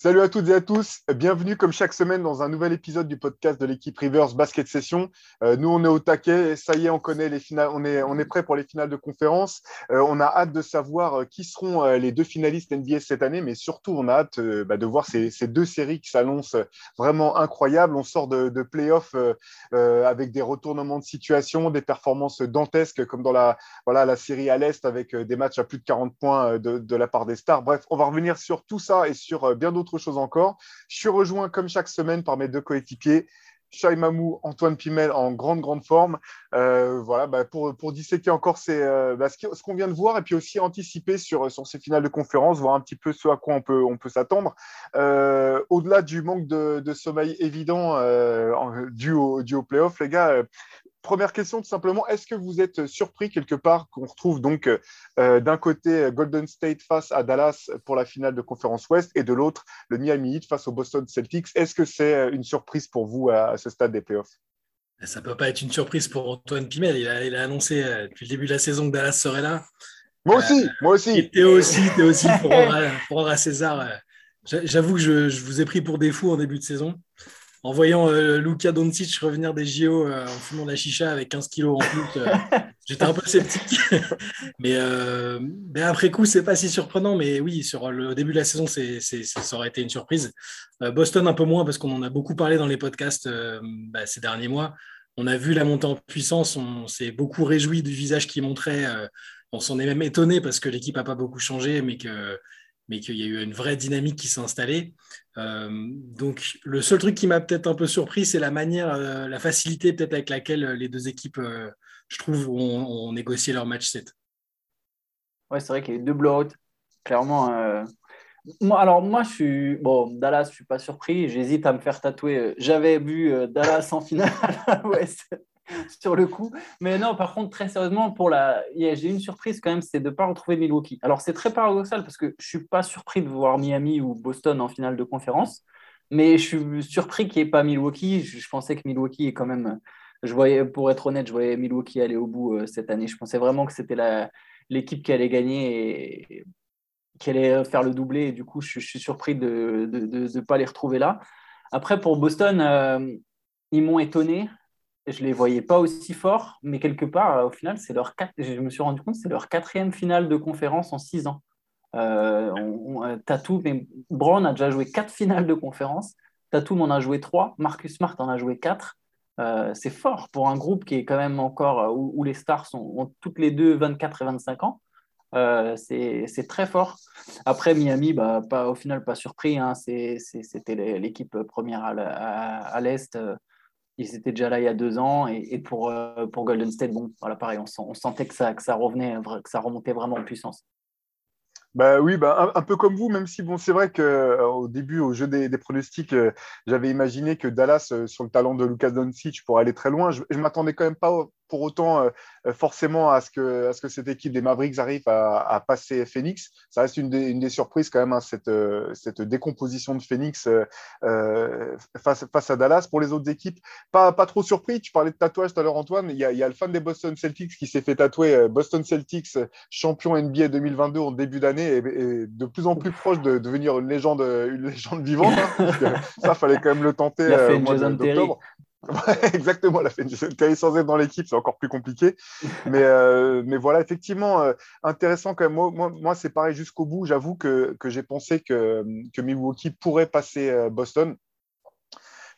Salut à toutes et à tous, bienvenue comme chaque semaine dans un nouvel épisode du podcast de l'équipe Rivers Basket Session. Euh, nous, on est au taquet, ça y est, on connaît les finales, on est, on est prêt pour les finales de conférence. Euh, on a hâte de savoir euh, qui seront les deux finalistes NBA cette année, mais surtout, on a hâte bah, de voir ces, ces, deux séries qui s'annoncent vraiment incroyables. On sort de, de playoffs avec des retournements de situation, des performances dantesques comme dans la, voilà, la série à l'Est avec des matchs à plus de 40 points de, de la part des stars. Bref, on va revenir sur tout ça et sur bien d'autres chose encore. Je suis rejoint comme chaque semaine par mes deux coéquipiers. Shai Mamou, Antoine Pimel en grande, grande forme. Euh, voilà, bah, pour, pour disséquer encore ces, euh, bah, ce qu'on vient de voir et puis aussi anticiper sur, sur ces finales de conférence, voir un petit peu ce à quoi on peut, on peut s'attendre. Euh, au-delà du manque de, de sommeil évident dû, au, dû au playoff, les gars, première question, tout simplement, est-ce que vous êtes surpris quelque part qu'on retrouve donc euh, d'un côté Golden State face à Dallas pour la finale de conférence Ouest et de l'autre le Miami Heat face au Boston Celtics? Est-ce que c'est euh, une surprise pour vous à, ce stade des playoffs? Ça ne peut pas être une surprise pour Antoine Pimel. Il a, annoncé euh, depuis le début de la saison que Dallas serait là. Moi aussi, moi aussi. Tu aussi, es aussi pour rendre, à, César. J'avoue que je, je, vous ai pris pour des fous en début de saison en voyant euh, Luka Doncic revenir des JO euh, en fumant de la chicha avec 15 kilos en plus, euh, j'étais un peu sceptique. mais, après coup, c'est pas si surprenant. Mais oui, sur le début de la saison, c'est, ça aurait été une surprise. Boston, un peu moins, parce qu'on en a beaucoup parlé dans les podcasts bah, ces derniers mois. On a vu la montée en puissance, on s'est beaucoup réjoui du visage qui montrait. on s'en est même étonné parce que l'équipe n'a pas beaucoup changé, mais que mais qu'il y a eu une vraie dynamique qui s'est installée. Euh, donc, le seul truc qui m'a peut-être un peu surpris, c'est la manière, euh, la facilité peut-être avec laquelle les deux équipes, euh, je trouve, ont, négocié leur match 7. Ouais, c'est vrai qu'il y a eu deux blowouts. Clairement. alors, moi, je suis. Bon, Dallas, je ne suis pas surpris. J'hésite à me faire tatouer. J'avais vu Dallas en finale ouais, sur le coup. Mais non, par contre, très sérieusement, pour la, j'ai une surprise quand même, c'est de ne pas retrouver Milwaukee. Alors, c'est très paradoxal parce que je ne suis pas surpris de voir Miami ou Boston en finale de conférence, mais je suis surpris qu'il n'y ait pas Milwaukee. Je, pensais que Milwaukee est quand même. Je voyais, pour être honnête, je voyais Milwaukee aller au bout euh, cette année. Je pensais vraiment que c'était l'équipe qui allait gagner et qui allait faire le doublé. Et du coup, je, suis surpris de ne pas les retrouver là. Après, pour Boston, euh, ils m'ont étonné je les voyais pas aussi forts, mais quelque part, au final, c'est leur je me suis rendu compte, c'est leur quatrième finale de conférence en six ans. Euh, on, Tatou, mais Brown a déjà joué quatre finales de conférence. Tatum en a joué trois. Marcus Smart en a joué quatre. Euh, c'est fort pour un groupe qui est quand même encore euh, où, les stars sont, ont toutes les deux 24 et 25 ans. Euh, c'est très fort. Après, Miami, bah, pas, au final, pas surpris. Hein. C'était l'équipe première à l'Est. Ils étaient déjà là il y a deux ans. Et, pour, euh, pour Golden State, bon, voilà, pareil, on, sentait que ça, que ça revenait, que ça remontait vraiment en puissance. Bah oui, bah, un, peu comme vous, même si bon, c'est vrai qu'au euh, début, au jeu des, pronostics, euh, j'avais imaginé que Dallas, sur le talent de Lucas Doncic, pourrait aller très loin. Je ne m'attendais quand même pas pour autant euh, euh, forcément à ce, que, à ce que cette équipe des Mavericks arrive à, passer Phoenix. Ça reste une des, une des surprises quand même, hein, cette, euh, cette décomposition de Phoenix face, face à Dallas. Pour les autres équipes, pas, pas trop surpris. Tu parlais de tatouage tout à l'heure, Antoine. Il y, a, il y a le fan des Boston Celtics qui s'est fait tatouer Boston Celtics, champion NBA 2022 en début d'année, et, de plus en plus proche de, devenir une légende, une légende vivante. Hein, ça, fallait quand même le tenter au mois d'octobre. exactement, la Terry sans être dans l'équipe, c'est encore plus compliqué. Mais, euh, mais voilà, effectivement, euh, intéressant quand même. Moi, moi, c'est pareil jusqu'au bout. J'avoue que, que j'ai pensé que, que Milwaukee pourrait passer euh, Boston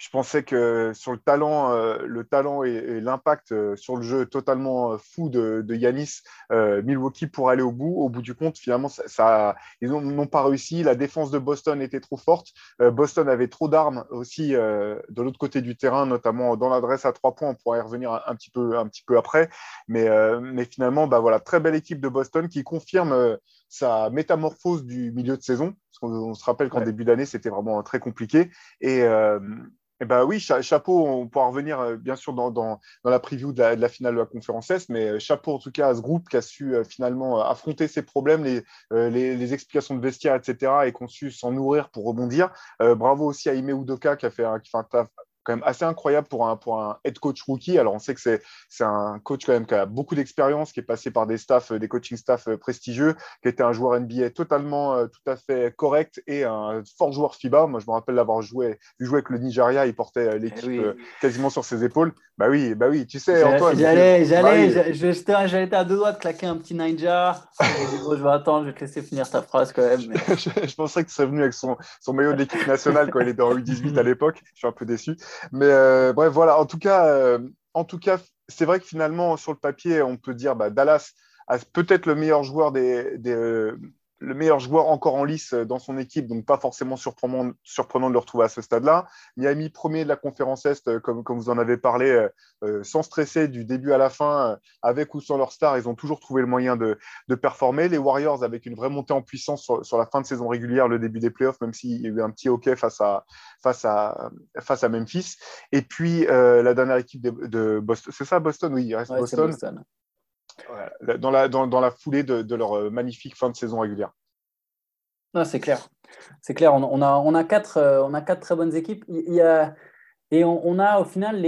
je pensais que sur le talent, euh, le talent et, l'impact euh, sur le jeu totalement euh, fou de, Yanis, Milwaukee pour aller au bout. Au bout du compte, finalement, ils n'ont pas réussi. La défense de Boston était trop forte. Boston avait trop d'armes aussi de l'autre côté du terrain, notamment dans l'adresse à trois points. On pourrait y revenir un, petit, peu, un petit peu après. Mais, finalement, bah très belle équipe de Boston qui confirme sa métamorphose du milieu de saison. Parce qu'on se rappelle qu'en début d'année, c'était vraiment très compliqué. Et, eh ben oui, chapeau, on pourra revenir euh, bien sûr dans, dans, dans la preview de la, finale de la conférence S, mais euh, chapeau en tout cas à ce groupe qui a su euh, finalement affronter ses problèmes, les, les, explications de vestiaire, etc., et qu'on su s'en nourrir pour rebondir. bravo aussi à Ime Udoka qui a fait un, qui fait un taf quand même assez incroyable pour un, pour un head coach rookie. Alors, on sait que c'est un coach quand même qui a beaucoup d'expérience, qui est passé par des staffs, des coaching staff euh, prestigieux, qui était un joueur NBA totalement, euh, tout à fait correct et un fort joueur FIBA. Moi, je me rappelle l'avoir joué, vu jouer avec le Nigeria, il portait euh, l'équipe eh quasiment sur ses épaules. Bah oui, bah oui, tu sais, Antoine. J'allais, j'allais, bah j'étais à deux doigts de claquer un petit Ninja. je vais attendre, je vais te laisser finir ta phrase quand même. je, pensais que tu serais venu avec son, son maillot de l'équipe nationale quand il était en U18 à l'époque. Je suis un peu déçu. Mais euh, bref, voilà. En tout cas, euh, en tout cas, c'est vrai que finalement, sur le papier, on peut dire bah, Dallas a peut-être le meilleur joueur des, des, euh, le meilleur joueur encore en lice dans son équipe, donc pas forcément surprenant, surprenant de le retrouver à ce stade-là. Miami premier de la conférence Est, comme, comme vous en avez parlé, euh, euh, sans stresser du début à la fin, euh, avec ou sans leur star, ils ont toujours trouvé le moyen de, de, performer. Les Warriors avec une vraie montée en puissance sur, sur, la fin de saison régulière, le début des playoffs, même s'il y a eu un petit hockey face à, face à, face à Memphis. Et puis la dernière équipe de, de Boston, c'est ça Boston? Oui, il reste Boston dans, la, foulée de, leur euh, magnifique fin de saison régulière. c'est clair. C'est clair. Euh, on a quatre très bonnes équipes. Et on, a au final,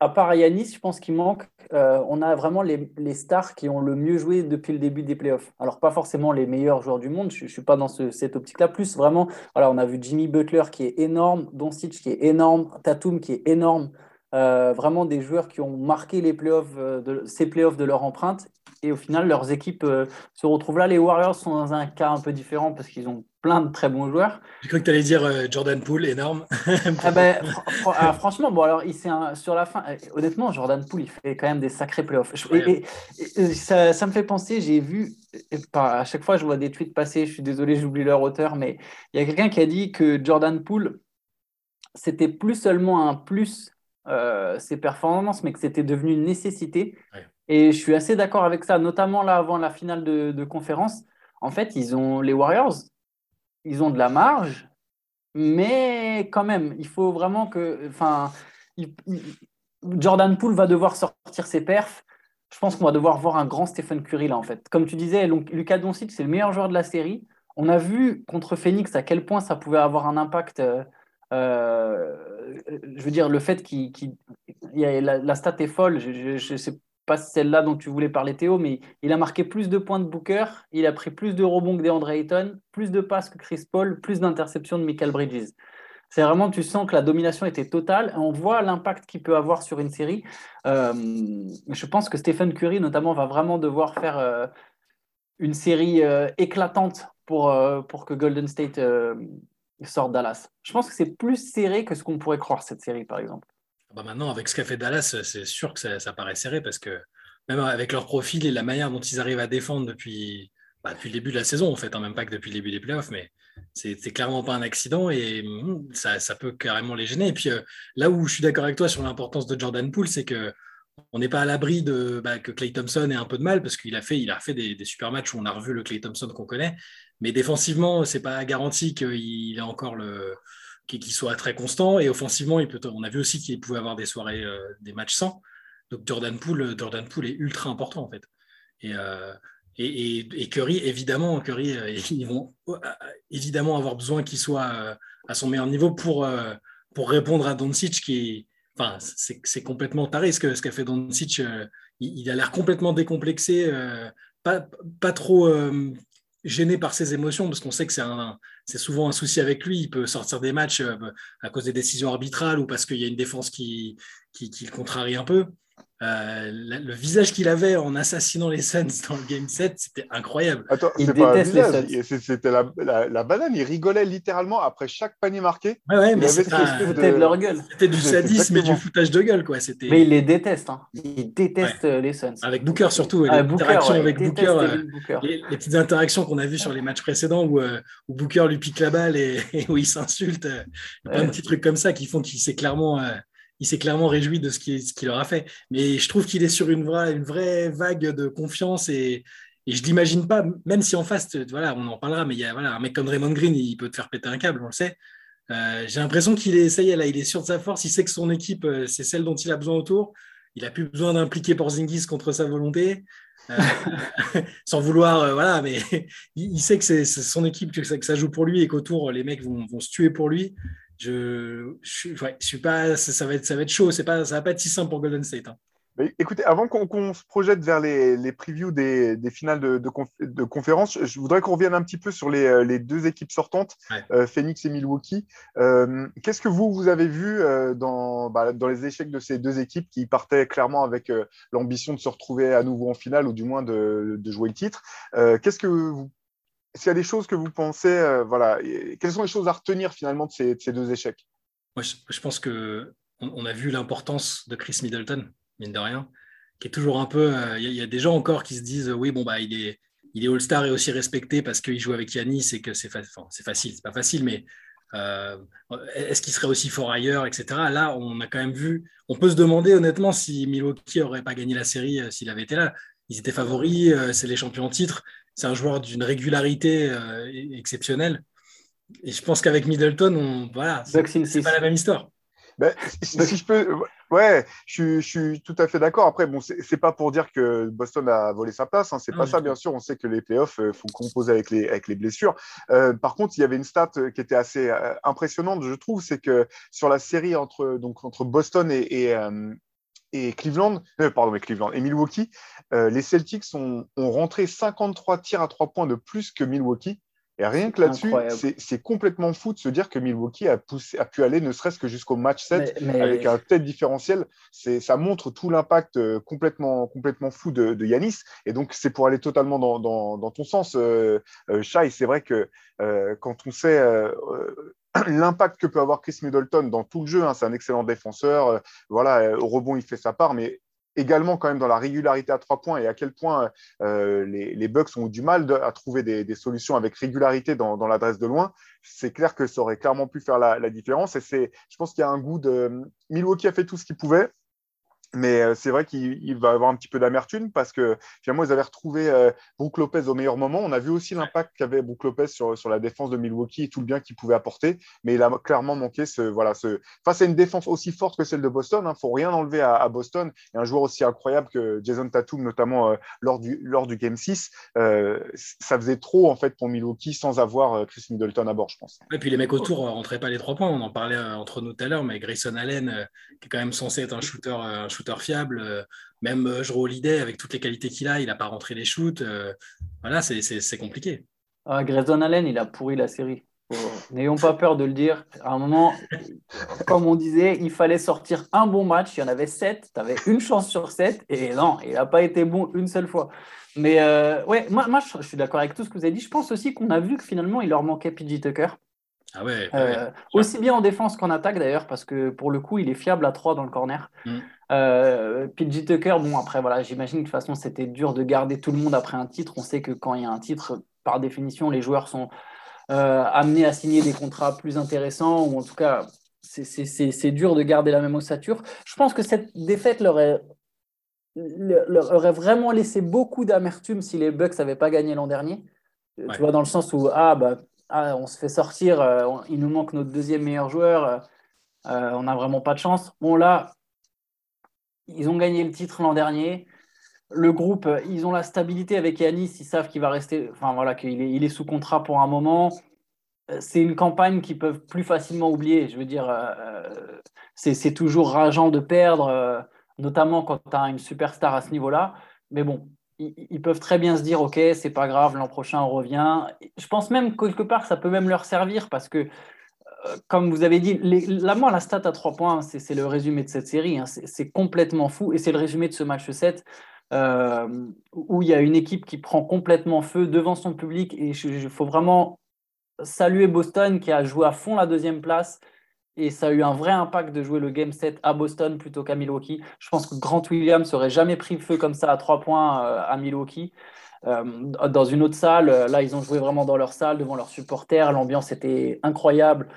à part Yanis, je pense qu'il manque, euh, on a vraiment les, stars qui ont le mieux joué depuis le début des playoffs. Alors, pas forcément les meilleurs joueurs du monde, je ne suis pas dans ce, cette optique-là. Plus vraiment, voilà, on a vu Jimmy Butler qui est énorme, Doncic qui est énorme, Tatum qui est énorme. Euh, vraiment des joueurs qui ont marqué les playoffs, euh, de, ces playoffs de leur empreinte. Et au final, leurs équipes euh, se retrouvent là. Les Warriors sont dans un cas un peu différent parce qu'ils ont plein de très bons joueurs. J'ai cru que tu allais dire Jordan Poole, énorme. ah ben, ah, franchement, bon, alors, il un, sur la fin, honnêtement, Jordan Poole, il fait quand même des sacrés playoffs. Et, ça, ça, me fait penser, j'ai vu, à chaque fois, je vois des tweets passer, je suis désolé, j'oublie leur auteur, mais il y a quelqu'un qui a dit que Jordan Poole, c'était plus seulement un plus euh, ses performances, mais que c'était devenu une nécessité. Et je suis assez d'accord avec ça, notamment là avant la finale de, conférence. En fait, ils ont les Warriors, ils ont de la marge, mais quand même, il faut vraiment que, enfin, Jordan Poole va devoir sortir ses perfs. Je pense qu'on va devoir voir un grand Stephen Curry là en fait. Comme tu disais, Lucas Doncic c'est le meilleur joueur de la série. On a vu contre Phoenix à quel point ça pouvait avoir un impact. Euh, euh, je veux dire, le fait qu'il. la, la, stat est folle. Je ne sais pas celle-là dont tu voulais parler, Théo, mais il a marqué plus de points de Booker, il a pris plus de rebonds que DeAndre Ayton, plus de passes que Chris Paul, plus d'interceptions de Michael Bridges. C'est vraiment, tu sens que la domination était totale. On voit l'impact qu'il peut avoir sur une série. Euh, je pense que Stephen Curry, notamment, va vraiment devoir faire euh, une série éclatante pour, pour que Golden State sort Dallas. Je pense que c'est plus serré que ce qu'on pourrait croire cette série, par exemple. Ah bah maintenant, avec ce qu'a fait Dallas, c'est sûr que ça, paraît serré parce que même avec leur profil et la manière dont ils arrivent à défendre depuis, bah, depuis le début de la saison, en fait, hein, même pas que depuis le début des playoffs, mais c'est clairement pas un accident et hmm, ça, ça, peut carrément les gêner. Et puis euh, là où je suis d'accord avec toi sur l'importance de Jordan Poole, c'est que on n'est pas à l'abri de bah, que Clay Thompson ait un peu de mal parce qu'il a fait, il a fait des, super matchs où on a revu le Clay Thompson qu'on connaît, mais défensivement, c'est pas garanti qu'il ait encore le qu'il soit très constant. Et offensivement, il peut, on a vu aussi qu'il pouvait avoir des soirées, euh, des matchs sans. Donc Jordan Poole, Jordan Poole est ultra important en fait. Et, euh, et, Curry, évidemment, Curry, euh, ils vont évidemment avoir besoin qu'il soit à son meilleur niveau pour, pour répondre à Doncic qui Enfin, c'est complètement taré ce qu'a ce fait Doncic. il, il, a l'air complètement décomplexé, pas, pas trop gêné par ses émotions, parce qu'on sait que c'est souvent un souci avec lui. Il peut sortir des matchs euh, à cause des décisions arbitrales ou parce qu'il y a une défense qui le contrarie un peu. Euh, le visage qu'il avait en assassinant les Suns dans le game 7, c'était incroyable. Attends, il déteste les Suns. C'était la, la, banane, il rigolait littéralement après chaque panier marqué. Ouais, ouais, mais c'était de... leur gueule. C'était du sadisme et du foutage de gueule. Quoi. Mais il les déteste. Hein. Il déteste euh, les Suns. Avec Booker surtout. Ah, les interactions avec Booker. Euh, les, petites interactions qu'on a vues sur les matchs précédents où, où, Booker lui pique la balle et, où il s'insulte. Plein de petits trucs comme ça qui font qu'il s'est clairement il s'est clairement réjoui de ce qu'il ce leur a fait. Mais je trouve qu'il est sur une vraie, une vraie vague de confiance et, et je l'imagine pas, même si en face, voilà, on en parlera, mais il y a voilà, un mec comme Raymond Green, il peut te faire péter un câble, on le sait. Euh, j'ai l'impression qu'il est, là, il est sûr de sa force, il sait que son équipe, euh, c'est celle dont il a besoin autour. Il a plus besoin d'impliquer Porzingis contre sa volonté, euh, sans vouloir, voilà, mais il, sait que c'est son équipe, que ça, que ça, joue pour lui et qu'autour, les mecs vont, vont, se tuer pour lui. Je, je, je suis pas, ça, va être, ça va être chaud. C'est pas, ça va pas être si simple pour Golden State. Hein. écoutez, avant qu'on se projette vers les, les previews des, des finales de, de, de, conférence, je voudrais qu'on revienne un petit peu sur les, euh, les deux équipes sortantes, ouais. euh, Phoenix et Milwaukee. Euh, Qu'est-ce que vous, vous avez vu euh, dans, bah, dans les échecs de ces deux équipes qui partaient clairement avec l'ambition de se retrouver à nouveau en finale ou du moins de, de jouer le titre? Qu'est-ce que vous s'il y a des choses que vous pensez, euh, voilà, quelles sont les choses à retenir finalement de ces, de ces deux échecs? Moi, je, pense que on, a vu l'importance de Chris Middleton, mine de rien, qui est toujours un peu. Il euh, y, y, a des gens encore qui se disent, oui, bon bah, il est, il est All-Star et aussi respecté parce qu'il joue avec Yanis et que c'est fa enfin, facile, c'est pas facile, mais euh, est-ce qu'il serait aussi fort ailleurs, etc. Là, on a quand même vu. On peut se demander honnêtement si Milwaukee aurait pas gagné la série s'il avait été là. Ils étaient favoris, c'est les champions en titre c'est un joueur d'une régularité euh, exceptionnelle. Et je pense qu'avec Middleton, on, voilà, c'est pas la même histoire. Ben, si, si, je peux, ouais, je, je, suis tout à fait d'accord. Après, bon, c'est pas pour dire que Boston a volé sa place. Hein, c'est pas ça, bien sûr. On sait que les playoffs euh, font composer avec les avec les blessures. Euh, par contre, il y avait une stat qui était assez euh, impressionnante, je trouve, c'est que sur la série entre donc entre Boston et, et, euh, et Cleveland, euh, pardon, mais Cleveland et Milwaukee, euh, les Celtics ont, ont, rentré 53 tirs à trois points de plus que Milwaukee. Et rien que là-dessus, c'est complètement fou de se dire que Milwaukee a, poussé, a pu aller ne serait-ce que jusqu'au match 7 mais, mais... avec un tel différentiel. Ça montre tout l'impact euh, complètement, complètement fou de, de Yanis. Et donc, c'est pour aller totalement dans, dans, dans ton sens, euh, euh, Shai. C'est vrai que euh, quand on sait euh, l'impact que peut avoir Chris Middleton dans tout le jeu. Hein. C'est un excellent défenseur. Euh, voilà, au rebond, il fait sa part, mais également quand même dans la régularité à trois points et à quel point euh, les, les, Bucks ont eu du mal à trouver des, solutions avec régularité dans, l'adresse de loin, c'est clair que ça aurait clairement pu faire la, différence. Et c'est, je pense qu'il y a un goût de Milwaukee a fait tout ce qu'il pouvait. Mais euh, c'est vrai qu'il va avoir un petit peu d'amertume parce que finalement, ils avaient retrouvé euh, Brook Lopez au meilleur moment. On a vu aussi l'impact qu'avait Brook Lopez sur, sur la défense de Milwaukee et tout le bien qu'il pouvait apporter. Mais il a clairement manqué ce, voilà, ce, face à une défense aussi forte que celle de Boston. Il hein, ne faut rien enlever à, Boston. Et un joueur aussi incroyable que Jason Tatum, notamment euh, lors, du, lors du Game 6, euh, ça faisait trop en fait pour Milwaukee sans avoir Chris Middleton à bord, je pense. Et puis les mecs autour ne rentraient pas les trois points. On en parlait entre nous tout à l'heure, mais Grayson Allen, qui est quand même censé être un shooter fiable. Euh, même euh, Jero Holiday, avec toutes les qualités qu'il a, il n'a pas rentré les shoots. Euh, voilà, c'est compliqué. Ah, Grayson Allen, il a pourri la série. N'ayons pas peur de le dire. À un moment, comme on disait, il fallait sortir un bon match. Il y en avait sept. Tu avais une chance sur sept. Et non, il n'a pas été bon une seule fois. Mais euh, ouais, moi, moi je, je suis d'accord avec tout ce que vous avez dit. Je pense aussi qu'on a vu que finalement, il leur manquait PJ Tucker. Ah ouais, euh, ouais. Aussi bien en défense qu'en attaque d'ailleurs, parce que pour le coup, il est fiable à 3 dans le corner. Mm. Euh, Tucker, bon, après, voilà, j'imagine que de toute façon, c'était dur de garder tout le monde après un titre. On sait que quand il y a un titre, par définition, les joueurs sont euh, amenés à signer des contrats plus intéressants, ou en tout cas, c'est dur de garder la même ossature. Je pense que cette défaite leur, est, leur aurait vraiment laissé beaucoup d'amertume si les Bucks n'avaient pas gagné l'an dernier. Ouais. Tu vois, dans le sens où, ah, bah, ah, on se fait sortir, euh, il nous manque notre deuxième meilleur joueur, euh, on n'a vraiment pas de chance. Bon, là, ils ont gagné le titre l'an dernier. Le groupe, ils ont la stabilité avec Yanis, ils savent qu'il va rester, enfin voilà, qu'il est, sous contrat pour un moment. C'est une campagne qu'ils peuvent plus facilement oublier. Je veux dire, euh, c'est toujours rageant de perdre, euh, notamment quand tu as une superstar à ce niveau-là. Mais bon, ils peuvent très bien se dire ok c'est pas grave l'an prochain on revient. Je pense même quelque part ça peut même leur servir parce que euh, comme vous avez dit les, la, moi la stat à 3 points c'est le résumé de cette série hein, c'est complètement fou et c'est le résumé de ce match 7 euh, où il y a une équipe qui prend complètement feu devant son public et il faut vraiment saluer Boston qui a joué à fond la deuxième place et ça a eu un vrai impact de jouer le game set à Boston plutôt qu'à Milwaukee. Je pense que Grant Williams n'aurait jamais pris feu comme ça à trois points euh, à Milwaukee. Euh, dans une autre salle, euh, là, ils ont joué vraiment dans leur salle, devant leurs supporters. L'ambiance était incroyable.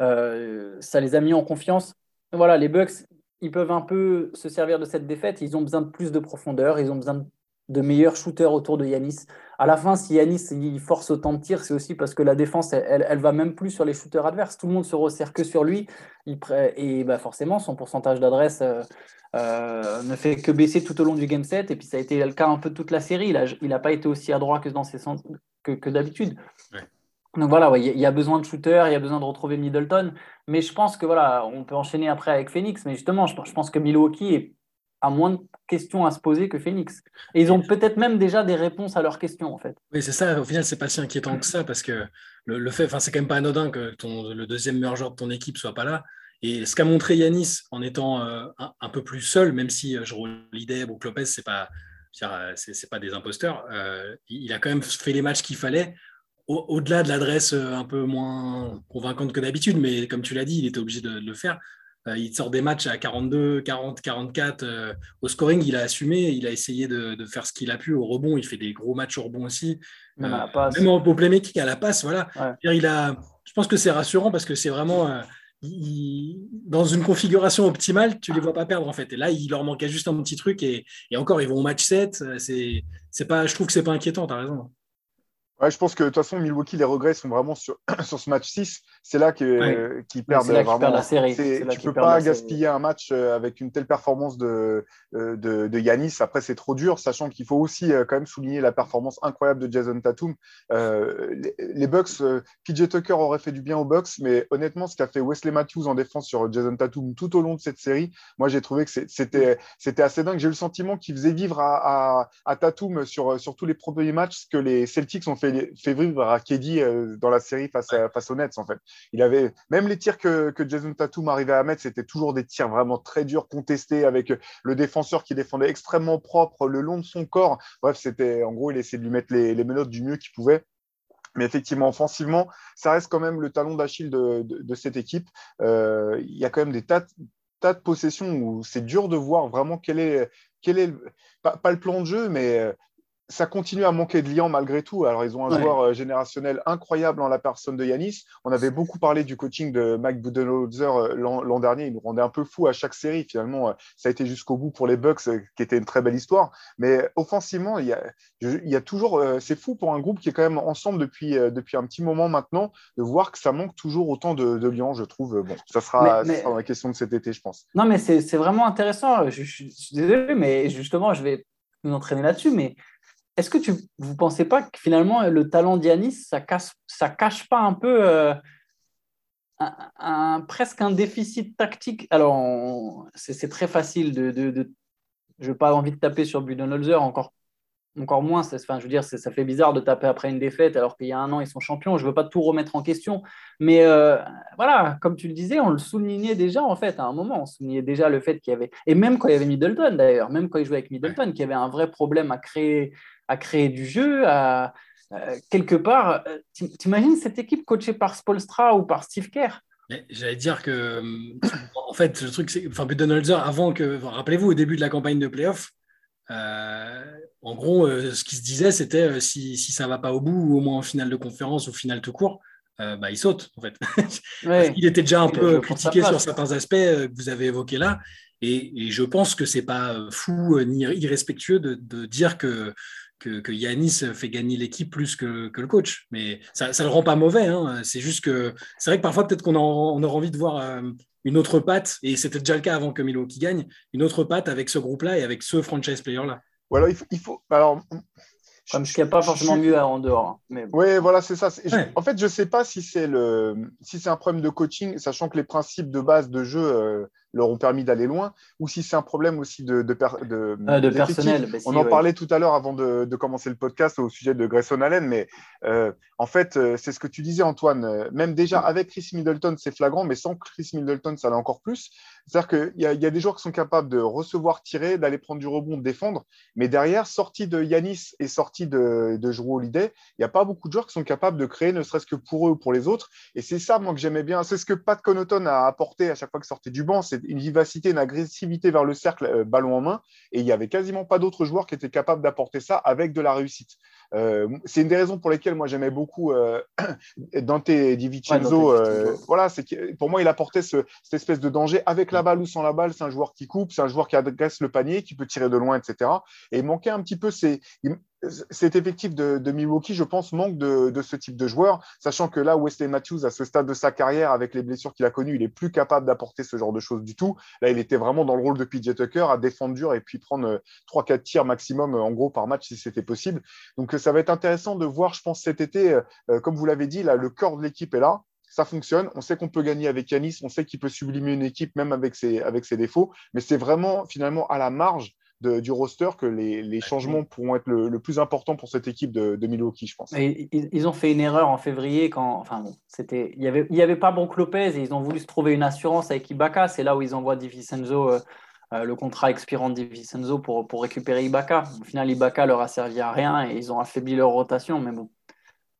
Ça les a mis en confiance. Voilà, les Bucks, ils peuvent un peu se servir de cette défaite. Ils ont besoin de plus de profondeur. Ils ont besoin de de meilleurs shooters autour de Yanis. À la fin, si Yanis il force autant de tirs, c'est aussi parce que la défense, elle, elle, elle, va même plus sur les shooters adverses. Tout le monde se resserre que sur lui. Il, et bah forcément, son pourcentage d'adresse euh, euh, ne fait que baisser tout au long du game set. Et puis, ça a été le cas un peu toute la série. Il n'a il a pas été aussi adroit que, dans ses que, que d'habitude. Ouais. Donc voilà, il y a besoin de shooter, il y a besoin de retrouver Middleton. Mais je pense que voilà, on peut enchaîner après avec Phoenix. Mais justement, je, pense que Milwaukee a moins de questions à se poser que Phoenix. Et ils ont peut-être même déjà des réponses à leurs questions, en fait. Oui, c'est ça. Au final, c'est pas si inquiétant que ça parce que le, fait, enfin, c'est quand même pas anodin que ton, le deuxième meilleur joueur de ton équipe soit pas là. Et ce qu'a montré Yanis en étant euh, un, peu plus seul, même si euh, je roule l'idée ou Lopez, c'est pas, c'est pas des imposteurs, euh, il a quand même fait les matchs qu'il fallait au-delà de l'adresse euh, un peu moins convaincante que d'habitude, mais comme tu l'as dit, il était obligé de, le faire. Euh, il sort des matchs à 42, 40, 44. au scoring, il a assumé, il a essayé de, faire ce qu'il a pu au rebond. Il fait des gros matchs au rebond aussi. Même, euh, au playmaking, à la passe. Voilà. Il a, je pense que c'est rassurant parce que c'est vraiment. dans une configuration optimale, tu ne les vois pas perdre en fait. Et là, il leur manquait juste un petit truc et, encore, ils vont au match 7. C'est, pas, je trouve que c'est pas inquiétant, tu as raison je pense que de toute façon, Milwaukee, les regrets sont vraiment sur, sur ce match 6. C'est là qu'ils perdent vraiment. la série. Tu ne peux pas gaspiller un match euh, avec une telle performance de, euh, de, de Yanis. Après, c'est trop dur, sachant qu'il faut aussi euh, quand même souligner la performance incroyable de Jason Tatum. les, Bucks, PJ Tucker aurait fait du bien aux Bucks, mais honnêtement, ce qu'a fait Wesley Matthews en défense sur Jason Tatum tout au long de cette série, moi, j'ai trouvé que c'était assez dingue. J'ai eu le sentiment qu'il faisait vivre à, à, Tatum sur, sur tous les premiers matchs ce que les Celtics ont fait fait, vivre à Keddy euh, dans la série face, face aux Nets, en fait. Il avait, même les tirs que, que Jason Tatum arrivait à mettre, c'était toujours des tirs vraiment très durs, contestés, avec le défenseur qui défendait extrêmement propre le long de son corps. Bref, c'était, en gros, il essayait de lui mettre les, les menottes du mieux qu'il pouvait. Mais effectivement, offensivement, ça reste quand même le talon d'Achille de, de, cette équipe. Euh, il y a quand même des tas, tas de possessions où c'est dur de voir vraiment quel est, quel est pas, pas, le plan de jeu, mais ça continue à manquer de liens malgré tout. Alors, ils ont un joueur euh, générationnel incroyable en la personne de Yanis. On avait beaucoup parlé du coaching de Mike Budenholzer euh, l'an dernier. Il nous rendait un peu fou à chaque série. Finalement, euh, ça a été jusqu'au bout pour les Bucks, qui était une très belle histoire. Mais offensivement, il y a, il y a toujours. C'est fou pour un groupe qui est quand même ensemble depuis, depuis un petit moment maintenant, de voir que ça manque toujours autant de, de liens, je trouve. Bon, ça sera, la question de cet été, je pense. Non, mais c'est vraiment intéressant. Je, je, suis désolé, mais justement, je vais nous entraîner là-dessus. Mais est-ce que tu, vous pensez pas que finalement le talent d'Yanis, ça ne ça cache pas un peu euh, presque un déficit tactique? Alors, c'est très facile de, de, Je n'ai pas envie de taper sur Budenholzer, encore, encore moins. Enfin, je veux dire, ça fait bizarre de taper après une défaite alors qu'il y a un an, ils sont champions. Je ne veux pas tout remettre en question. Mais euh, voilà, comme tu le disais, on le soulignait déjà en fait à un moment. On soulignait déjà le fait qu'il y avait. Et même quand il y avait Middleton d'ailleurs, même quand il jouait avec Middleton, qu'il y avait un vrai problème à créer à créer du jeu, à, euh, quelque part. Euh, t'imagines cette équipe coachée par Spolstra ou par Steve Kerr? J'allais dire que, en fait, le truc, c'est, enfin, Budenholzer, avant que, rappelez-vous, au début de la campagne de playoff, en gros, ce qui se disait, c'était si, si ça va pas au bout, ou au moins en finale de conférence ou finale tout court, bah, il saute, en fait. il était déjà un peu critiqué sur certains aspects que vous avez évoqués là. Et, je pense que c'est pas fou ni irrespectueux de, de dire que que, Yanis fait gagner l'équipe plus que, le coach. Mais ça ne le rend pas mauvais. Hein. C'est juste que c'est vrai que parfois, peut-être qu'on on aura envie de voir euh, une autre patte, et c'était déjà le cas avant que Milo qui gagne, une autre patte avec ce groupe-là et avec ce franchise player-là. Voilà, il faut, il faut, alors, comme ce qu'il n'y a pas forcément mieux en dehors. Hein, mais... Oui, voilà, c'est ça. en fait, je ne sais pas si c'est le... si un problème de coaching, sachant que les principes de base de jeu euh, leur ont permis d'aller loin, ou si c'est un problème aussi de, de, de, ah, personnel. Bah, On en parlait tout à l'heure avant de, commencer le podcast au sujet de Grayson Allen, mais euh, en fait, euh, c'est ce que tu disais, Antoine. Même déjà mm. avec Chris Middleton, c'est flagrant, mais sans Chris Middleton, ça l'est encore plus. C'est-à-dire qu'il y, y, a des joueurs qui sont capables de recevoir, tirer, d'aller prendre du rebond, de défendre, mais derrière, sortie de Yanis et sortie de, de Holiday, il n'y a pas beaucoup de joueurs qui sont capables de créer, ne serait-ce que pour eux ou pour les autres. Et c'est ça, moi, que j'aimais bien. C'est ce que Pat Connaughton a apporté à chaque fois qu'il sortait du banc, c'est une vivacité, une agressivité vers le cercle, euh, ballon en main. Et il n'y avait quasiment pas d'autres joueurs qui étaient capables d'apporter ça avec de la réussite. Euh, c'est une des raisons pour lesquelles moi j'aimais beaucoup euh, Dante Di Vincenzo. voilà, c'est pour moi il apportait cette espèce de danger avec la balle ou sans la balle. C'est un joueur qui coupe, c'est un joueur qui agresse le panier, qui peut tirer de loin, etc. Et il manquait un petit peu ces cet effectif de, Milwaukee, je pense, manque de, ce type de joueur, sachant que là, Wesley Matthews, à ce stade de sa carrière, avec les blessures qu'il a connues, il est plus capable d'apporter ce genre de choses du tout. Là, il était vraiment dans le rôle de PJ Tucker, à défendre dur et puis prendre 3-4 tirs maximum, en gros, par match, si c'était possible. Donc, ça va être intéressant de voir, je pense, cet été, comme vous l'avez dit, là, le corps de l'équipe est là ça fonctionne. On sait qu'on peut gagner avec Yanis, on sait qu'il peut sublimer une équipe même avec ses défauts, mais c'est vraiment finalement à la marge du roster que les, changements pourront être le, plus important pour cette équipe de, Milwaukee, je pense. ils, ont fait une erreur en février quand, enfin c'était, il n'y avait, il y avait pas Brook Lopez et ils ont voulu se trouver une assurance avec Ibaka. C'est là où ils envoient DiVincenzo, euh, euh, le contrat expirant de DiVincenzo pour, pour récupérer Ibaka. Au final, Ibaka leur a servi à rien et ils ont affaibli leur rotation, mais bon.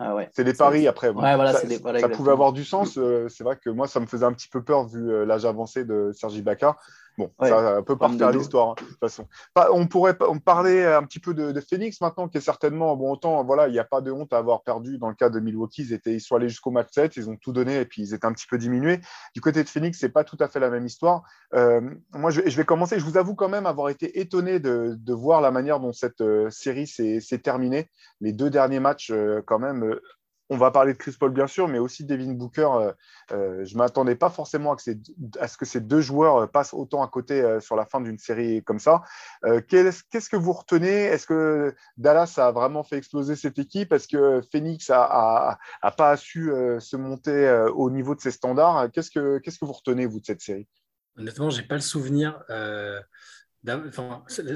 Ah c'est des paris après. ça, pouvait avoir du sens. Euh, c'est vrai que moi, ça me faisait un petit peu peur vu euh, l'âge avancé de Sergi Baka. Bon, ça peut partir à l'histoire, hein, de toute façon. On pourrait on parler un petit peu de, Phoenix maintenant, qui est certainement, bon, autant, voilà, il n'y a pas de honte à avoir perdu dans le cas de Milwaukee. Ils, étaient, ils sont allés jusqu'au match 7, ils ont tout donné et puis ils étaient un petit peu diminués. Du côté de Phoenix, c'est pas tout à fait la même histoire. Euh, moi, je, vais commencer. Je vous avoue quand même avoir été étonné de, voir la manière dont cette série s'est terminée. Les deux derniers matchs, quand même, on va parler de Chris Paul bien sûr, mais aussi Devin Booker. Euh, euh, je ne m'attendais pas forcément à, ce que ces deux joueurs euh, passent autant à côté sur la fin d'une série comme ça. Qu'est-ce que vous retenez? Est-ce que Dallas a vraiment fait exploser cette équipe? Est-ce que Phoenix a, pas su se monter au niveau de ses standards? Qu'est-ce que vous retenez vous de cette série? Honnêtement, j'ai pas le souvenir.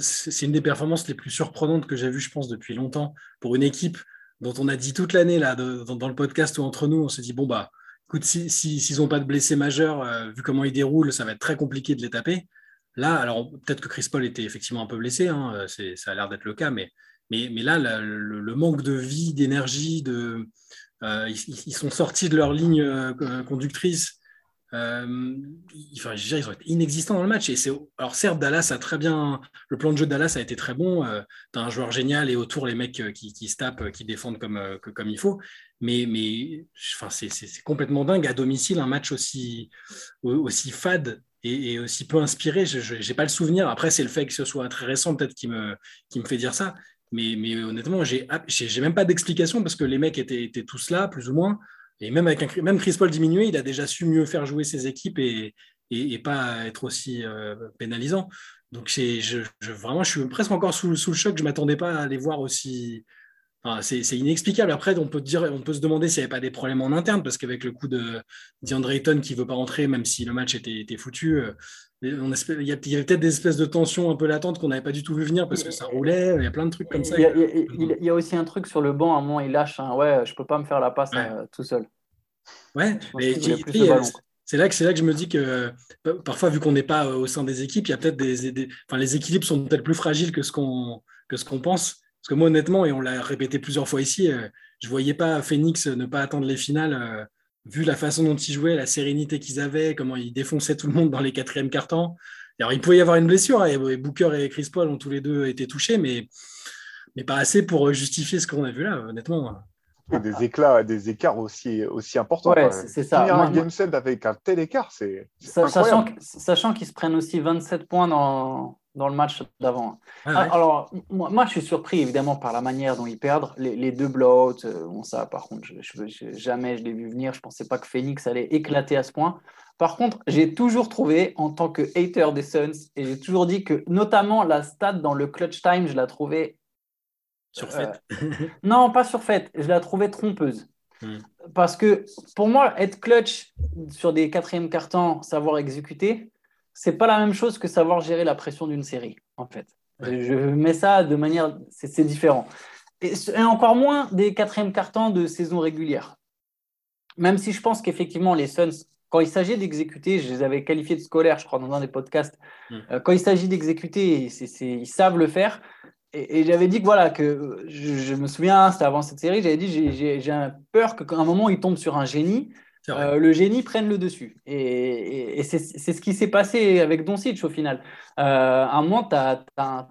c'est une des performances les plus surprenantes que j'ai vues, je pense, depuis longtemps pour une équipe dont on a dit toute l'année là dans, le podcast ou entre nous, on s'est dit bon bah écoute s'ils n'ont pas de blessés majeurs, euh, vu comment ils déroulent, ça va être très compliqué de les taper. Là, alors peut-être que Chris Paul était effectivement un peu blessé, hein, euh, ça a l'air d'être le cas, mais, là, le, manque de vie, d'énergie, euh, ils, sont sortis de leur ligne conductrice. Euh, enfin, ils ont été inexistants dans le match. Et c'est, alors certes, Dallas a très bien, le plan de jeu de Dallas a été très bon. Euh, tu as un joueur génial et autour les mecs euh, qui, se tapent, qui défendent comme, comme il faut. Mais, mais enfin, c'est, complètement dingue à domicile un match aussi, aussi fade et, aussi peu inspiré. Je n'ai pas le souvenir. Après, c'est le fait que ce soit très récent peut-être qui me, qui me fait dire ça. Mais, mais honnêtement, j'ai, j'ai, même pas d'explication parce que les mecs étaient tous là, plus ou moins. Et même avec un, même Chris Paul diminué, il a déjà su mieux faire jouer ses équipes et, et, pas être aussi euh, pénalisant. Donc je, vraiment, je suis presque encore sous, sous le choc. Je ne m'attendais pas à les voir aussi. Enfin, c'est inexplicable. Après, on peut, dire, on peut se demander s'il n'y avait pas des problèmes en interne, parce qu'avec le coup de DeAndre Ayton qui ne veut pas rentrer, même si le match était, était foutu, euh, il y avait peut-être des espèces de tensions un peu latentes qu'on n'avait pas du tout vu venir parce que ça roulait. Il y a plein de trucs comme ça. Il y a, aussi un truc sur le banc. À un moment, il lâche. Ouais, je peux pas me faire la passe euh, tout seul. Ouais, mais c'est là, que, là que je me dis que parfois, vu qu'on n'est pas au sein des équipes, il y a peut-être des, Enfin, les équilibres sont peut-être plus fragiles que ce qu'on qu'on pense. Parce que moi, honnêtement, et on l'a répété plusieurs fois ici, euh, je ne voyais pas Phoenix ne pas attendre les finales. Euh, vu la façon dont ils jouaient, la sérénité qu'ils avaient, comment ils défonçaient tout le monde dans les quatrièmes cartons. Alors, il pouvait y avoir une blessure, hein, et Booker et Chris Paul ont tous les deux été touchés, mais, mais pas assez pour justifier ce qu'on a vu là, honnêtement. des éclats, des écarts aussi, aussi importants. Ouais, c'est ça. un game set avec un tel écart, c'est incroyable. Sachant, qu'ils se prennent aussi 27 points dans, dans le match d'avant. Ah, alors, moi, je suis surpris évidemment par la manière dont ils perdent. Les, deux blowouts, euh, bon, ça, par contre, je, jamais je l'ai vu venir. Je ne pensais pas que Phoenix allait éclater à ce point. Par contre, j'ai toujours trouvé, en tant que hater des Suns, et j'ai toujours dit que, notamment, la stat dans le clutch time, je la trouvais Surfaite euh, Non, pas surfaite. Je la trouvais trompeuse. Hmm. Parce que pour moi, être clutch sur des quatrièmes cartons, savoir exécuter, c'est pas la même chose que savoir gérer la pression d'une série, en fait. Je mets ça de manière. C'est différent. Et, encore moins des quatrièmes cartons de saison régulière. Même si je pense qu'effectivement, les Suns, quand il s'agit d'exécuter, je les avais qualifiés de scolaires, je crois, dans un des podcasts, hmm. euh, quand il s'agit d'exécuter, ils savent le faire et, j'avais dit que voilà, que je, me souviens, c'était avant cette série, j'avais dit j'ai peur qu'à un moment il tombe sur un génie, euh, le génie prenne le dessus. Et, c'est ce qui s'est passé avec Doncic au final. Euh, à un moment, tu as,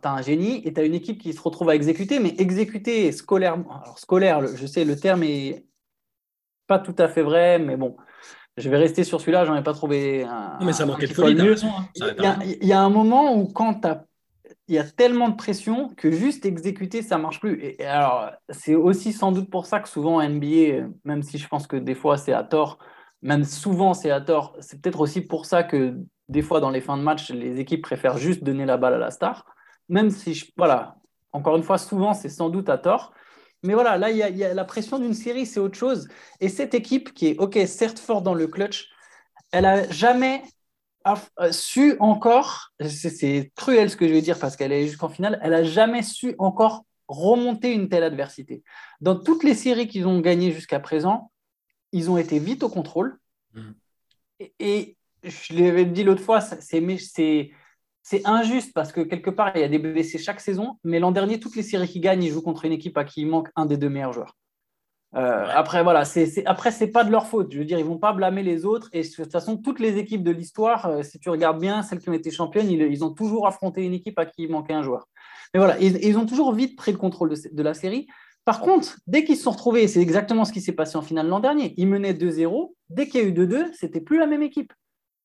un génie et tu as une équipe qui se retrouve à exécuter, mais exécuter scolairement. Alors, scolaire, je sais, le terme est pas tout à fait vrai, mais bon. Je vais rester sur celui-là, j'en ai pas trouvé un. Non, mais ça manquait de folie, hein. Il y, a un moment où quand tu as il y a tellement de pression que juste exécuter, ça marche plus. Et, alors, c'est aussi sans doute pour ça que souvent NBA, même si je pense que des fois c'est à tort, même souvent c'est à tort, c'est peut-être aussi pour ça que des fois dans les fins de match, les équipes préfèrent juste donner la balle à la star. Même si, je, voilà, encore une fois, souvent c'est sans doute à tort. Mais voilà, là, il y, a, la pression d'une série, c'est autre chose. Et cette équipe qui est, ok, certes fort dans le clutch, elle a jamais su encore, c'est cruel ce que je vais dire parce qu'elle est jusqu'en finale, elle a jamais su encore remonter une telle adversité. Dans toutes les séries qu'ils ont gagnées jusqu'à présent, ils ont été vite au contrôle. Mm. Et, je l'avais dit l'autre fois, c'est injuste parce que quelque part, il y a des blessés chaque saison. Mais l'an dernier, toutes les séries qui gagnent, ils jouent contre une équipe à qui il manque un des deux meilleurs joueurs. Euh, après, voilà, c'est, après, c'est pas de leur faute. Je veux dire, ils vont pas blâmer les autres. Et de toute façon, toutes les équipes de l'histoire, euh, si tu regardes bien, celles qui ont été championnes, ils, ont toujours affronté une équipe à qui il manquait un joueur. Mais voilà, ils, ont toujours vite pris le contrôle de, la série. Par contre, dès qu'ils se sont retrouvés, c'est exactement ce qui s'est passé en finale l'an dernier, ils menaient 2-0. Dès qu'il y a eu 2-2, c'était plus la même équipe.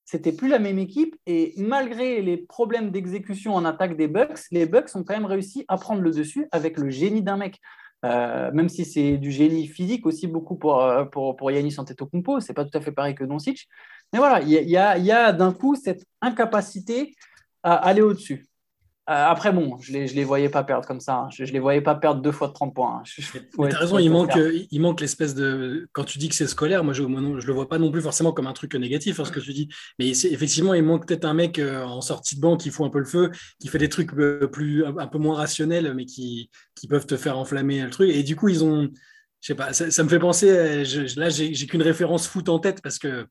C'était plus la même équipe. Et malgré les problèmes d'exécution en attaque des Bucks, les Bucks ont quand même réussi à prendre le dessus avec le génie d'un mec. Euh, même si c'est du génie physique aussi beaucoup pour, euh, pour, pour Yanis Antetokounmpo, c'est pas tout à fait pareil que Doncic. Mais voilà, il y a, y a d'un coup cette incapacité à aller au-dessus. Euh, après, bon, je ne les, je les voyais pas perdre comme ça. Hein. Je ne les voyais pas perdre deux fois de 30 points. Hein. Tu as raison, il manque, il manque l'espèce de. Quand tu dis que c'est scolaire, moi, je ne le vois pas non plus forcément comme un truc négatif, hein, ce que tu dis. Mais effectivement, il manque peut-être un mec euh, en sortie de banc qui fout un peu le feu, qui fait des trucs euh, plus, un peu moins rationnels, mais qui, qui peuvent te faire enflammer le truc. Et du coup, ils ont je sais pas, ça, me fait penser, là j'ai qu'une référence foot en tête parce que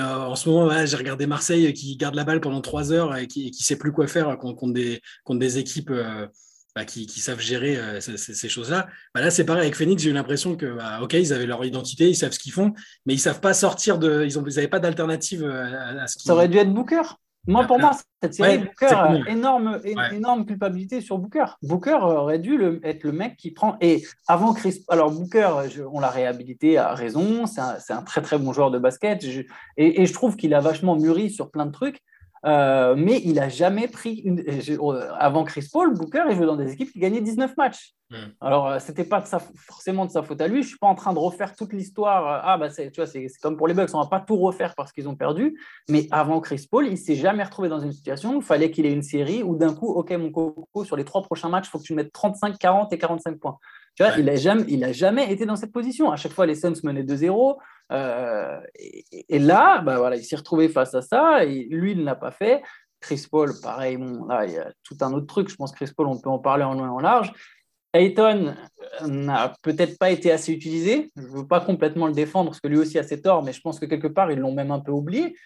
en ce moment j'ai regardé Marseille qui garde la balle pendant trois heures et qui, ne sait plus quoi faire contre, des, contre des équipes euh, bah, qui, savent gérer euh, ces, choses-là. Bah, là c'est pareil avec Phoenix, j'ai eu l'impression que bah, ok ils avaient leur identité, ils savent ce qu'ils font, mais ils savent pas sortir de, ils n'avaient pas d'alternative à, ce Ça aurait dû être Booker. Moi, pour moi, cette série, Booker, énorme, énorme culpabilité sur Booker. Booker aurait dû être le mec qui prend. Et avant Chris. Alors, Booker, on l'a réhabilité à raison. C'est un, très, très bon joueur de basket. et, je trouve qu'il a vachement mûri sur plein de trucs. Euh, mais il n'a jamais pris. Une... Euh, avant Chris Paul, Booker, il jouait dans des équipes qui gagnaient 19 matchs. Hmm. Alors, euh, c'était pas de sa... forcément de sa faute à lui. Je ne suis pas en train de refaire toute l'histoire. Ah, bah, tu vois, c'est comme pour les Bucks, on ne va pas tout refaire parce qu'ils ont perdu. Mais avant Chris Paul, il ne s'est jamais retrouvé dans une situation où il fallait qu'il ait une série où d'un coup, OK, mon coco, sur les trois prochains matchs, il faut que tu mettes 35, 40 et 45 points. Tu vois, il n'a jamais, jamais été dans cette position. À chaque fois, les Suns menaient 2-0. Euh, et, là, bah voilà, il s'est retrouvé face à ça. Et lui, il ne l'a pas fait. Chris Paul, pareil, là, il y a tout un autre truc. Je pense que Chris Paul, on peut en parler en loin en large. Ayton n'a peut-être pas été assez utilisé. Je ne veux pas complètement le défendre parce que lui aussi a ses torts, mais je pense que quelque part, ils l'ont même un peu oublié.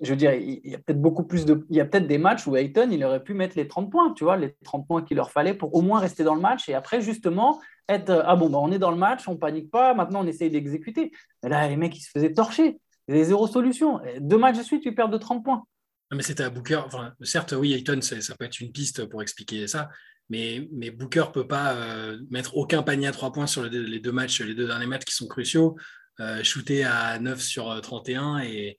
Je veux dire, il y a peut-être beaucoup plus de. Il y a peut-être des matchs où Ayton, il aurait pu mettre les 30 points, tu vois, les 30 points qu'il leur fallait pour au moins rester dans le match et après, justement, être ah bon, bah, on est dans le match, on panique pas, maintenant on essaye d'exécuter. Là, les mecs, ils se faisaient torcher. Ils zéro solution. Deux matchs de suite, tu perds de 30 points. mais c'était à Booker. Enfin, certes, oui, Ayton, ça peut être une piste pour expliquer ça. Mais, mais Booker ne peut pas euh, mettre aucun panier à 3 points sur les deux matchs, les deux derniers matchs qui sont cruciaux. Euh, shooter à 9 sur 31 et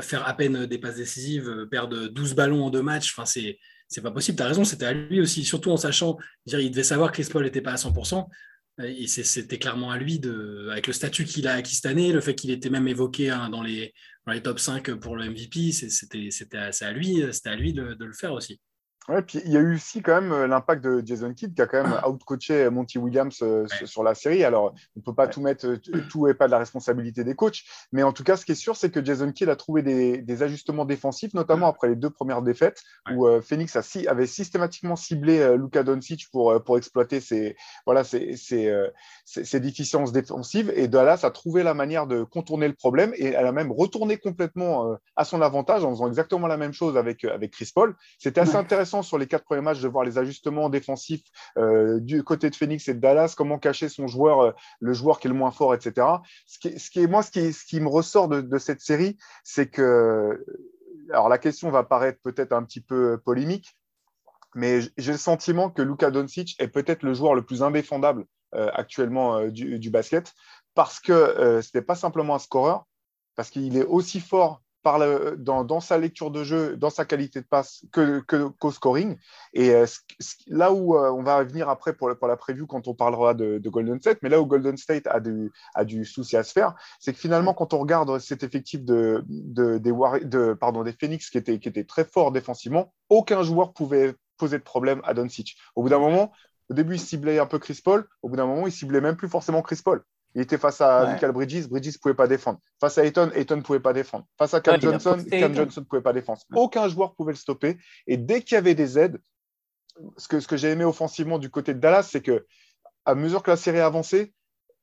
faire à peine des passes décisives, euh, perdre 12 ballons en deux matchs. Enfin, c'est c'est pas possible. Tu as raison, c'était à lui aussi, surtout en sachant, dire, il devait savoir que Chris Paul n'était pas à 100%. Et c'était clairement à lui, avec le statut qu'il a acquis cette année, le fait qu'il était même évoqué hein, dans, les, top 5 pour le MVP, c'était à, lui, à lui de le faire aussi. Ouais, puis il y a eu aussi quand même euh, l'impact de Jason Kidd qui a quand même outcoaché Monty Williams euh, sur la série. Alors, on ne peut pas tout mettre, euh, tout n'est pas de la responsabilité des coachs, mais en tout cas, ce qui est sûr, c'est que Jason Kidd a trouvé des, ajustements défensifs, notamment après les deux premières défaites, où Phoenix a avait systématiquement ciblé Luka Doncic pour, pour exploiter ses, voilà, ses, ses, déficiences défensives, et Dallas a trouvé la manière de contourner le problème, et elle a même retourné complètement à son avantage en faisant exactement la même chose avec, avec Chris Paul. C'était assez intéressant sur les quatre premiers matchs de voir les ajustements défensifs euh, du côté de Phoenix et de Dallas, comment cacher son joueur, euh, le joueur qui est le moins fort, etc. Ce qui, est, moi, ce qui, ce qui me ressort de, cette série, c'est que, alors la question va paraître peut-être un petit peu polémique, mais j'ai le sentiment que Luka Doncic est peut-être le joueur le plus indéfendable euh, actuellement du, du, basket, parce que ce n'est pas simplement un scoreur, parce qu'il est aussi fort par dans, sa lecture de jeu, dans sa qualité de passe, que, qu'au scoring. Et euh, là où euh, on va venir après pour, pour la preview quand on parlera de, Golden State, mais là où Golden State a du, a du souci à se faire, c'est que finalement, quand on regarde cet effectif de, de, des, de, pardon, des Phoenix qui était, qui était très fort défensivement, aucun joueur pouvait poser de problème à Doncic. Au bout d'un moment, au début, il ciblait un peu Chris Paul. Au bout d'un moment, il ciblait même plus forcément Chris Paul. Il était face à Michael Bridges, Bridges ne pouvait pas défendre. Face à Ayton, Ayton ne pouvait pas défendre. Face à Cam Johnson, Cam Johnson ne pouvait pas défendre. Aucun joueur pouvait le stopper. Et dès qu'il y avait des aides, ce que, ce que j'ai aimé offensivement du côté de Dallas, c'est que à mesure que la série avançait,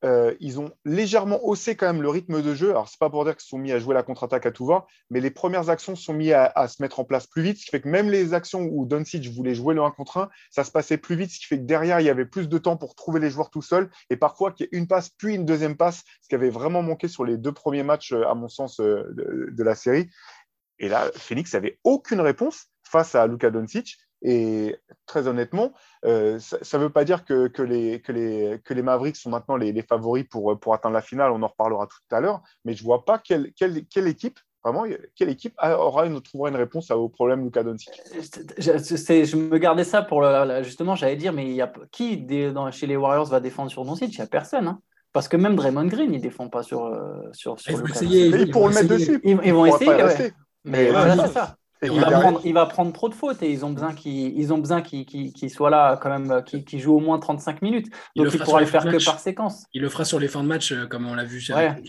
euh, ils ont légèrement haussé quand même le rythme de jeu. Alors, c'est pas pour dire qu'ils sont mis à jouer la contre-attaque à tout va, mais les premières actions sont mises à, se mettre en place plus vite, ce qui fait que même les actions où Doncic voulait jouer le 1 contre 1, ça se passait plus vite, ce qui fait que derrière, il y avait plus de temps pour trouver les joueurs tout seuls, et parfois qu'il y ait une passe, puis une deuxième passe, ce qui avait vraiment manqué sur les deux premiers matchs, euh, à mon sens, euh, de, la série. Et là, Phoenix n'avait aucune réponse face à Luka Doncic. Et très honnêtement, euh, ça ne veut pas dire que, que, les, que, les, que les Mavericks sont maintenant les, les, favoris pour, pour atteindre la finale. On en reparlera tout à l'heure. Mais je ne vois pas quelle, quelle, quelle, équipe, vraiment, quelle équipe aura une, trouvera une réponse au problème Luka Doncic. Je, je, me gardais ça pour le, justement, j'allais dire, mais il y a qui dans, chez les Warriors va défendre sur Doncic? Il n'y a personne. Hein. Parce que même Draymond Green, il ne défend pas sur, euh, sur, sur ils, pour le mettre dessus. Ils, vont essayer. Mais voilà, c'est ça il, va prendre, il, va prendre, trop de fautes et ils ont besoin qu'il besoin qu'il soit là quand même, qu'il joue au moins 35 minutes. Donc il, pourra le faire que par séquence. Il le fera sur les fins de match, euh, comme on l'a vu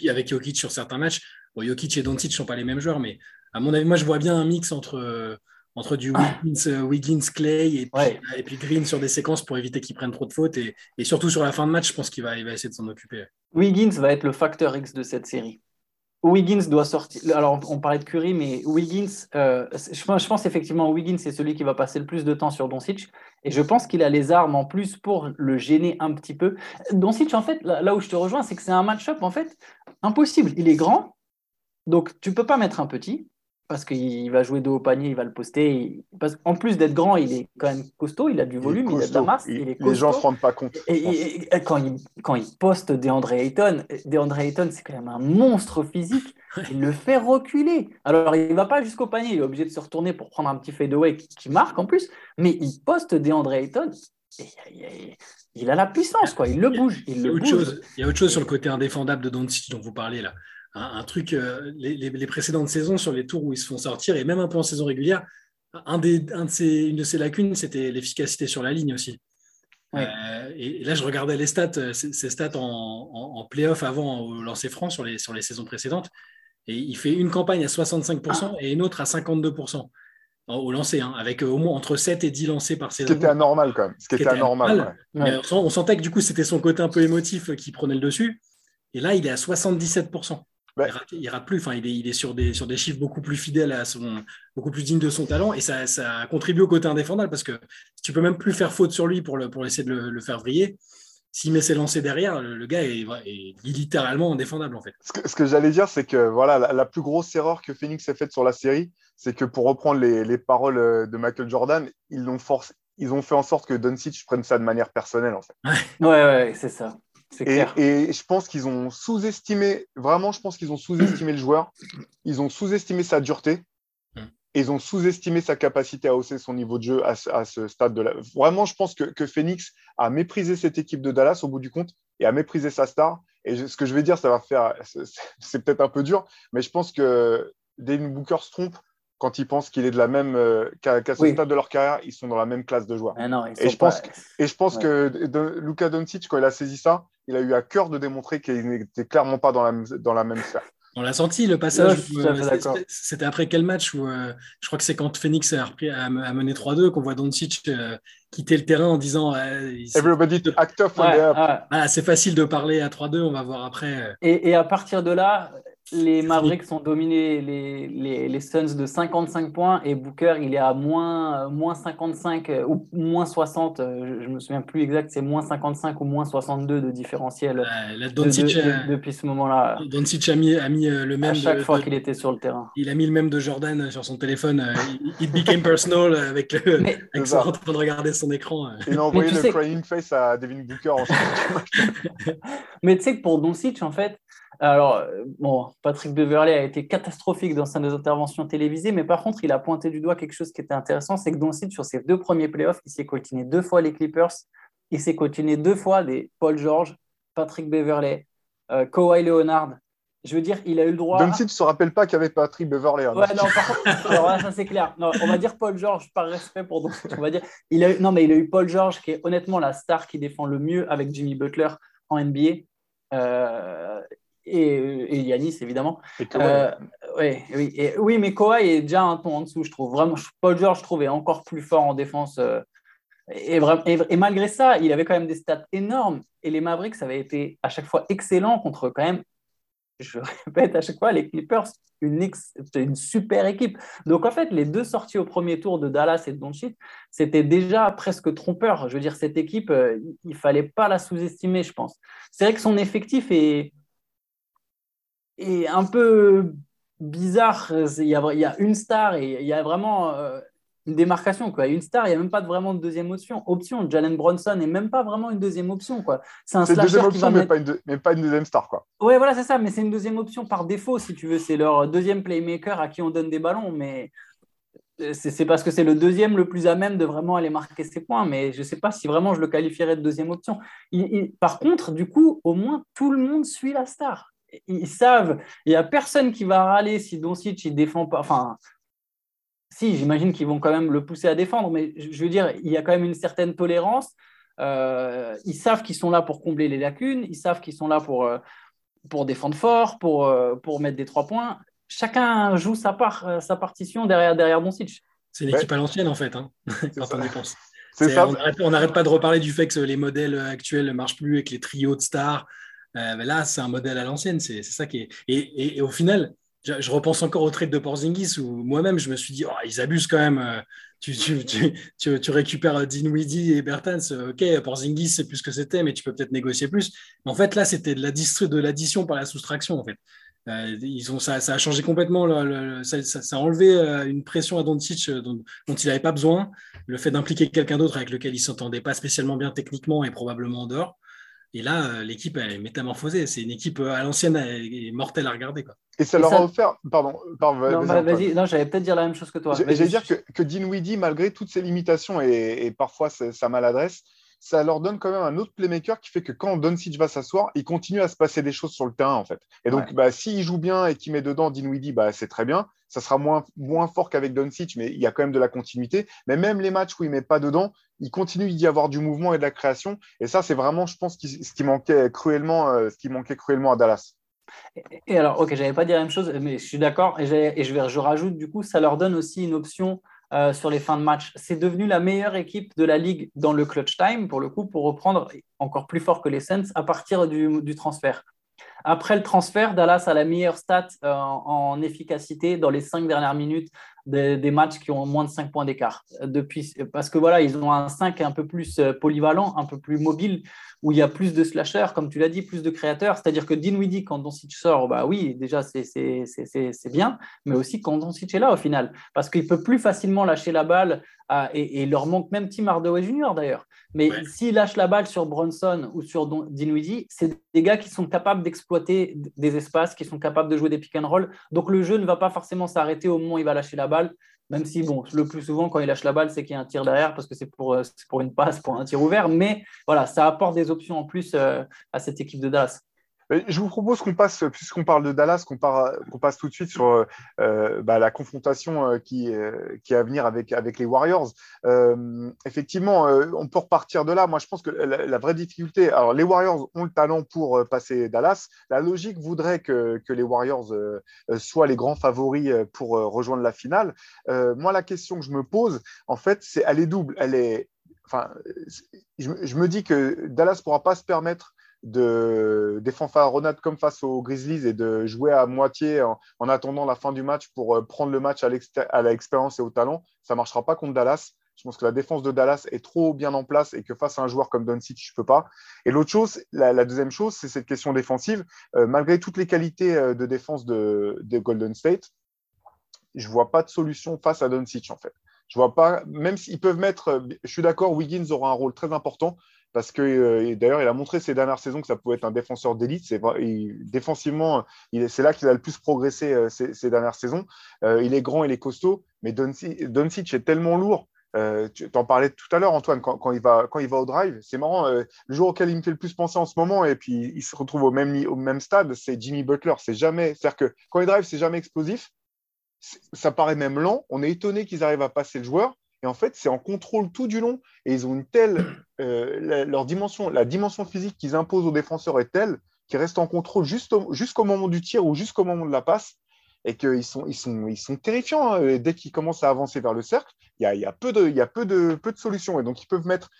avec, Jokic sur certains matchs. Bon, Jokic et Doncic ne sont pas les mêmes joueurs, mais à mon avis, moi je vois bien un mix entre, euh, entre du Wiggins, euh, Clay et puis, et puis, Green sur des séquences pour éviter qu'ils prennent trop de fautes. Et, et, surtout sur la fin de match, je pense qu'il va, il va essayer de s'en occuper. Wiggins va être le facteur X de cette série. Wiggins doit sortir. Alors, on parlait de Curry, mais Wiggins, euh, je, pense, je, pense, effectivement Wiggins, c'est celui qui va passer le plus de temps sur Doncic. Et je pense qu'il a les armes en plus pour le gêner un petit peu. Doncic, en fait, là, où je te rejoins, c'est que c'est un match-up, en fait, impossible. Il est grand, donc tu peux pas mettre un petit parce qu'il va jouer dos au panier, il va le poster. En plus d'être grand, il est quand même costaud, il a du volume, il, a de la masse. les gens ne se rendent pas compte. Et, quand, il, quand il poste DeAndre Ayton, DeAndre Ayton, c'est quand même un monstre physique. Il le fait reculer. Alors, il ne va pas jusqu'au panier, il est obligé de se retourner pour prendre un petit fadeaway qui, qui marque en plus, mais il poste DeAndre Ayton. Et, il a la puissance, quoi. Il le bouge. Il, le bouge. Chose, il y a autre chose sur le côté indéfendable de Doncic dont vous parlez là un, truc, euh, les, précédentes saisons sur les tours où ils se font sortir, et même un peu en saison régulière, un des, un de une de ces lacunes, c'était l'efficacité sur la ligne aussi. Euh, et, là, je regardais les stats, euh, ces stats en, en, playoff avant au lancer franc sur les, sur les saisons précédentes. Et il fait une campagne à 65% et une autre à 52% au lancer, hein, avec au moins entre 7 et 10 lancés par saison. Ce qui était anormal quand même. Ce qui était anormal. On sentait que du coup, c'était son côté un peu émotif qui prenait le dessus. Et là, il est à 77%. Il, rate, plus, enfin, il est, il est sur, des, sur des chiffres beaucoup plus fidèles à son, beaucoup plus dignes de son talent, et ça, ça contribue au côté indéfendable parce que tu peux même plus faire faute sur lui pour, le, pour essayer de le, faire vriller. S'il met ses lancers derrière, le, gars est, littéralement indéfendable en fait. Ce que, j'allais dire, c'est que voilà, la, plus grosse erreur que Phoenix ait faite sur la série, c'est que pour reprendre les, les, paroles euh, de Michael Jordan, ils l'ont forcé, ils ont fait en sorte que Doncic prenne ça de manière personnelle en fait. Ouais, ouais, ouais c'est ça. Et, je pense qu'ils ont sous-estimé, vraiment, je pense qu'ils ont sous-estimé le joueur. Ils ont sous-estimé sa dureté. Et ils ont sous-estimé sa capacité à hausser son niveau de jeu à, ce stade de la. Vraiment, je pense que, Phoenix a méprisé cette équipe de Dallas au bout du compte et a méprisé sa star. Et ce que je vais dire, ça va faire. C'est peut-être un peu dur, mais je pense que Devin Booker se trompe quand ils pensent qu'il est de la même euh, qu'à ce stade de leur carrière, ils sont dans la même classe de joueurs. Ah et, je pense que, et je pense que Luka Doncic, quand il a saisi ça, il a eu à cœur de démontrer qu'il n'était clairement pas dans la, dans la même sphère. On l'a senti, le passage. Euh, c'était après quel match où euh, je crois que c'est quand Phoenix a, repris, a, mené 3-2 qu'on voit Doncic quitter le terrain en disant Everybody act off ah, C'est facile de parler à 3-2, on va voir après. Et, et, à partir de là, les Mavericks ont dominé les, les, les, Suns de 55 points et Booker, il est à moins, moins 55 euh, ou moins 60, euh, je ne me souviens plus exact, c'est moins 55 ou moins 62 de différentiel depuis ce moment-là. Doncic a mis, a mis euh, le même. À chaque fois qu'il était sur le terrain. Il a mis le même de Jordan sur son téléphone. It became personal avec, le, Mais, avec en train de regarder son écran. Il a envoyé le crying face à Devin Booker en Mais tu sais que pour Doncic, en fait, Alors, bon, Patrick Beverley a été catastrophique dans ses interventions télévisées, mais par contre, il a pointé du doigt quelque chose qui était intéressant, c'est que Doncic, sur ses deux premiers playoffs, il s'est continué deux fois les Clippers, il s'est continué deux fois des Paul George, Patrick Beverley, euh, Kawhi Leonard. Je veux dire, il a eu le droit. Doncic ne se rappelle pas qu'il y avait Patrick Beverley. Hein, ouais, non, par contre, alors là, ça c'est clair. Non, on va dire Paul George par respect pour Doncic. On va dire, il a eu... non, mais il a eu Paul George qui est honnêtement la star qui défend le mieux avec Jimmy Butler en NBA. Euh, et, et, Yanis, évidemment. Euh, oui, oui, oui, mais Kawhi est déjà un ton en dessous, je trouve. Vraiment, Paul George, je trouve, est encore plus fort en défense. Euh, et, et, malgré ça, il avait quand même des stats énormes. Et les Mavericks, ça avait été à chaque fois excellent contre quand même, je répète à chaque fois, les Clippers, une, une super équipe. Donc en fait, les deux sorties au premier tour de Dallas et de Doncic, c'était déjà presque trompeur. Je veux dire, cette équipe, euh, il ne fallait pas la sous-estimer, je pense. C'est vrai que son effectif est, est un peu bizarre. Il y, a, il y a une star et il y a vraiment euh, une démarcation. Quoi. Une star, il n'y a même pas vraiment de deuxième option. option. Jalen Bronson n'est même pas vraiment une deuxième option. C'est un slasher deuxième option, mais, pas une mais, pas une deuxième star. Quoi. Ouais, voilà, c'est ça. Mais c'est une deuxième option par défaut, si tu veux. C'est leur deuxième playmaker à qui on donne des ballons. Mais c'est parce que c'est le deuxième le plus à même de vraiment aller marquer ses points. Mais je ne sais pas si vraiment je le qualifierais de deuxième option. par contre, du coup, au moins, tout le monde suit la star ils savent, il n'y a personne qui va râler si Doncic il défend pas. Enfin, si, j'imagine qu'ils vont quand même le pousser à défendre, mais je veux dire, il y a quand même une certaine tolérance. Euh, ils savent qu'ils sont là pour combler les lacunes, ils savent qu'ils sont là pour, euh, pour défendre fort, pour, euh, pour mettre des trois points. Chacun joue sa part, sa partition derrière, derrière Doncic. C'est l'équipe à l'ancienne, en fait, hein, quand on y pense. On n'arrête pas de reparler du fait que les modèles actuels ne marchent plus avec les trios de stars. Là, c'est un modèle à l'ancienne. C'est ça qui est. Et, au final, je, repense encore au trade de Porzingis où moi-même je me suis dit, oh, ils abusent quand même. Euh, tu, tu, tu, tu récupères Dinwiddie et Bertans, euh, ok, Porzingis c'est plus ce que c'était, mais tu peux peut-être négocier plus. En fait, là, c'était de l'addition par la soustraction. En fait. Euh, ils ont, ça, a changé complètement, ça, a enlevé une pression à Doncic dont, dont il n'avait pas besoin. Le fait d'impliquer quelqu'un d'autre avec lequel il s'entendait pas spécialement bien techniquement et probablement en dehors. Et là, l'équipe est métamorphosée. C'est une équipe à l'ancienne et mortelle à regarder. Quoi. Et ça leur a offert. Pardon, pardon non, bah, vas-y, non, j'allais peut-être dire la même chose que toi. J'allais dire que, que Dinwiddie, malgré toutes ses limitations et, parfois sa maladresse, ça leur donne quand même un autre playmaker qui fait que quand Doncic va s'asseoir, il continue à se passer des choses sur le terrain en fait. Et donc, bah, s'il joue bien et qu'il met dedans Dinwiddie, bah, c'est très bien. Ça sera moins, moins fort qu'avec Doncic, mais il y a quand même de la continuité. Mais même les matchs où il met pas dedans, il continue d'y avoir du mouvement et de la création. Et ça, c'est vraiment, je pense, ce qui manquait cruellement, euh, ce qui manquait cruellement à Dallas. Et, alors, ok, j'avais pas dit la même chose, mais je suis d'accord. Et, je, je rajoute, du coup, ça leur donne aussi une option euh, sur les fins de match. C'est devenu la meilleure équipe de la ligue dans le clutch time, pour le coup, pour reprendre encore plus fort que les Saints à partir du, du transfert. Après le transfert, Dallas a la meilleure stat euh, en, efficacité dans les cinq dernières minutes des, matchs qui ont moins de 5 points d'écart. Depuis, parce que voilà, ils ont un 5 un peu plus euh, polyvalent, un peu plus mobile, où il y a plus de slashers, comme tu l'as dit, plus de créateurs. C'est-à-dire que Dinwiddie, quand Doncic sort, bah oui, déjà, c'est bien, mais aussi quand Doncic est là, au final. Parce qu'il peut plus facilement lâcher la balle, et, il leur manque même Tim Hardaway Jr., d'ailleurs. Mais s'il lâche la balle sur Bronson ou sur Dinwiddie, c'est des gars qui sont capables d'exploiter des espaces, qui sont capables de jouer des pick and roll. Donc le jeu ne va pas forcément s'arrêter au moment où il va lâcher la balle. Même si, le plus souvent, quand il lâche la balle, c'est qu'il y a un tir derrière parce que c'est pour, euh, une passe, pour un tir ouvert. Mais voilà, ça apporte des options en plus euh, à cette équipe de Dallas. Je vous propose qu'on passe, puisqu'on parle de Dallas, qu'on passe tout de suite sur euh, bah, la confrontation qui, qui est à venir avec, les Warriors. effectivement, on peut repartir de là. Moi, je pense que la, vraie difficulté, alors les Warriors ont le talent pour passer Dallas. La logique voudrait que, que les Warriors soient les grands favoris pour rejoindre la finale. moi, la question que je me pose, en fait, c'est elle est double. Elle est, enfin, je, je me dis que Dallas ne pourra pas se permettre de des fanfaronnades comme face aux Grizzlies et de jouer à moitié en, attendant la fin du match pour euh, prendre le match à l'expérience et au talent, ça ne marchera pas contre Dallas. Je pense que la défense de Dallas est trop bien en place et que face à un joueur comme Doncic, je ne peux pas. Et l'autre chose, la, deuxième chose, c'est cette question défensive. Euh, malgré toutes les qualités euh, de défense de, de Golden State, je vois pas de solution face à Doncic en fait. Je vois pas, même s'ils peuvent mettre, je suis d'accord, Wiggins aura un rôle très important, parce que d'ailleurs, il a montré ces dernières saisons que ça pouvait être un défenseur d'élite. C'est défensivement, c'est là qu'il a le plus progressé ces, dernières saisons. il est grand, il est costaud, mais Doncic est tellement lourd euh, tu en parlais tout à l'heure, Antoine, quand, il va, quand il va au drive. C'est marrant, euh, le joueur auquel il me fait le plus penser en ce moment, et puis il se retrouve au même, au même stade, c'est Jimmy Butler. C'est jamais, c'est-à-dire que quand il drive, c'est jamais explosif. Ça paraît même lent. On est étonné qu'ils arrivent à passer le joueur. Et en fait, c'est en contrôle tout du long. Et ils ont une telle. Euh, leur dimension, la dimension physique qu'ils imposent aux défenseurs est telle qu'ils restent en contrôle jusqu'au moment du tir ou jusqu'au moment de la passe et qu'ils sont, ils sont, ils sont terrifiants. Hein. Dès qu'ils commencent à avancer vers le cercle, il y a, y a, peu, de, y a peu, de, peu de solutions. Et donc, ils peuvent mettre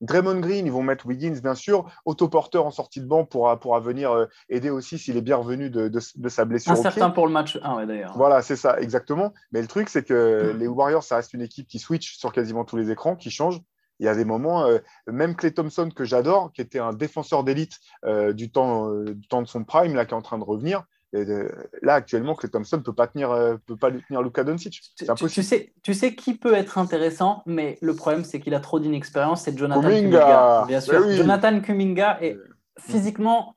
Draymond Green, ils vont mettre Wiggins, bien sûr, autoporteur en sortie de banc pour, pour venir euh, aider aussi s'il est bien revenu de, de, sa blessure. Incertain pour le match 1, ouais, d'ailleurs. Voilà, c'est ça, exactement. Mais le truc, c'est que les Warriors, ça reste une équipe qui switch sur quasiment tous les écrans, qui change. Il y a des moments, euh, même Clay Thompson, que j'adore, qui était un défenseur d'élite euh, du, temps, du temps de son prime, là, qui est en train de revenir, là, actuellement, Clay Thompson ne peut pas tenir, euh, peut pas tenir Luka Doncic. Tu, sais, tu sais qui peut être intéressant, mais le problème, c'est qu'il a trop d'inexpérience. C'est Jonathan Kuminga. bien sûr. Jonathan Kuminga est physiquement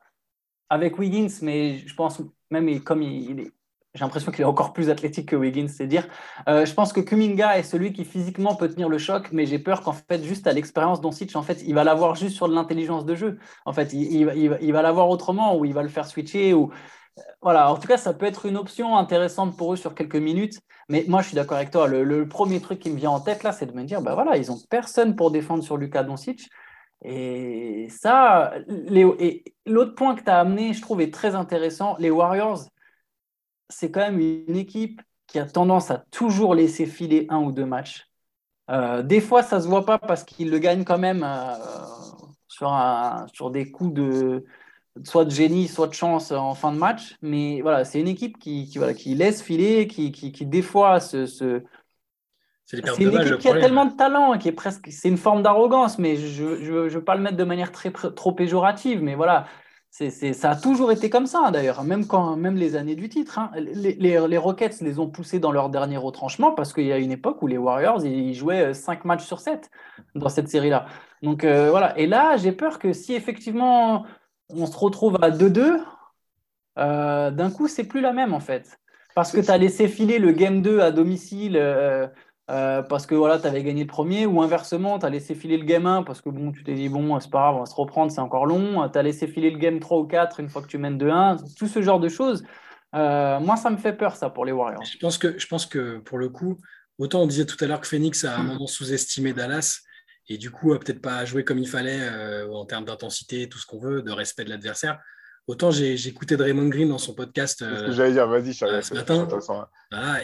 avec Wiggins, mais je pense même comme il, est. J'ai l'impression qu'il est encore plus athlétique que Wiggins, c'est dire. Euh, je pense que Kuminga est celui qui physiquement peut tenir le choc, mais j'ai peur qu'en fait, juste à l'expérience Doncic, en fait, il va l'avoir juste sur de l'intelligence de jeu. En fait, il, il, il va l'avoir autrement, ou il va le faire switcher, ou voilà, en tout cas, ça peut être une option intéressante pour eux sur quelques minutes. Mais moi, je suis d'accord avec toi. Le, premier truc qui me vient en tête là, c'est de me dire, bah voilà, ils ont personne pour défendre sur Lucas Doncic. Et ça, Léo, et l'autre point que tu as amené, je trouve, est très intéressant. Les Warriors, c'est quand même une équipe qui a tendance à toujours laisser filer un ou deux matchs. Euh, des fois, ça se voit pas parce qu'ils le gagnent quand même euh, sur, sur des coups de, soit de génie, soit de chance en fin de match. Mais voilà, c'est une équipe qui, qui, voilà, qui laisse filer, qui, qui, qui des fois se. C'est une équipe qui a tellement de talent, qui est presque. C'est une forme d'arrogance, mais je ne veux pas le mettre de manière très, trop péjorative. Mais voilà, c'est, ça a toujours été comme ça, d'ailleurs, même, quand, même les années du titre. Hein. Les, les, les, Rockets les ont poussés dans leur dernier retranchement parce qu'il y a une époque où les Warriors ils jouaient 5 matchs sur 7 dans cette série-là. Donc euh, voilà. Et là, j'ai peur que si effectivement on se retrouve à 2-2, euh, d'un coup, c'est plus la même en fait. Parce que tu as laissé filer le game 2 à domicile euh, euh, parce que voilà, tu avais gagné le premier, ou inversement, tu as laissé filer le game 1 parce que bon, tu t'es dit, bon, c'est pas grave, on va se reprendre, c'est encore long. Tu as laissé filer le game 3 ou 4 une fois que tu mènes 2-1, tout ce genre de choses. moi, ça me fait peur, ça, pour les Warriors. Je pense que, je pense que pour le coup, autant on disait tout à l'heure que Phoenix a un moment sous-estimé Dallas et du coup, peut-être pas joué comme il fallait euh, en termes d'intensité, tout ce qu'on veut, de respect de l'adversaire. Autant j'ai écouté Draymond Green dans son podcast ce que j'allais dire, vas-y, euh, ce matin.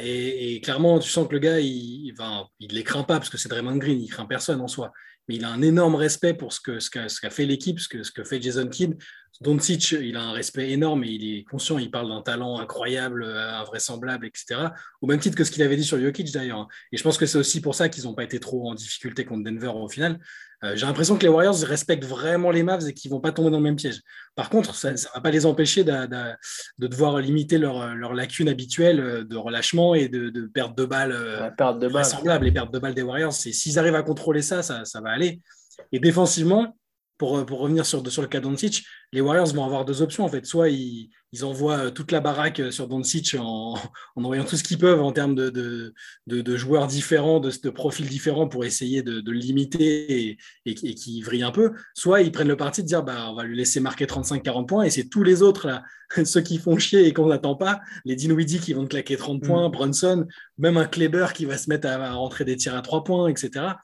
et, clairement, tu sens que le gars, il ne il les craint pas parce que c'est Draymond Green, il craint personne en soi. Mais il a un énorme respect pour ce qu'a ce fait l'équipe, ce que, ce que fait Jason Kidd. Doncic, il a un respect énorme et il est conscient, il parle d'un talent incroyable, euh, invraisemblable, etc. Au même titre que ce qu'il avait dit sur Jokic d'ailleurs. Hein. Et je pense que c'est aussi pour ça qu'ils n'ont pas été trop en difficulté contre Denver au final. Euh, j'ai l'impression que les Warriors respectent vraiment les Mavs et qu'ils ne vont pas tomber dans le même piège. Par contre, ça ne va pas les empêcher de, devoir limiter leurs leur lacunes habituelles euh, de relâchement et de, de perte de balles vraisemblables. Les pertes de balles des Warriors, s'ils arrivent à contrôler ça, ça, ça va aller. Et défensivement, pour, euh, pour, revenir sur, sur le cas Doncic, les Warriors vont avoir deux options en fait. Soit ils, ils envoient euh, toute la baraque euh, sur Doncic en, en envoyant tout ce qu'ils peuvent en termes de, de, de, joueurs différents, de, de, profils différents pour essayer de, le limiter et, et, qui vrille un peu. Soit ils prennent le parti de dire bah, on va lui laisser marquer 35-40 points et c'est tous les autres là, ceux qui font chier et qu'on n'attend pas, les Dinwiddie qui vont claquer 30 points, mm. Brunson, même un Kleber qui va se mettre à, à rentrer des tirs à 3 points, etc.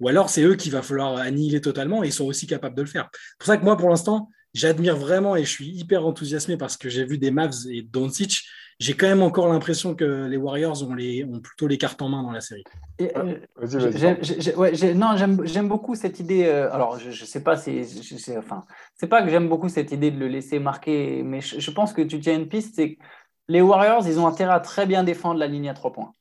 Ou alors, c'est eux qu'il va falloir annihiler totalement et ils sont aussi capables de le faire. C'est pour ça que moi, pour l'instant, j'admire vraiment et je suis hyper enthousiasmé parce que j'ai vu des Mavs et Doncic. J'ai quand même encore l'impression que les Warriors ont, les, ont plutôt les cartes en main dans la série. Euh, non, j'aime beaucoup cette idée. Euh, alors, je, ne sais pas si. Enfin, c'est pas que j'aime beaucoup cette idée de le laisser marquer, mais je, je pense que tu tiens une piste. C'est les Warriors, ils ont intérêt à très bien défendre la ligne à trois points.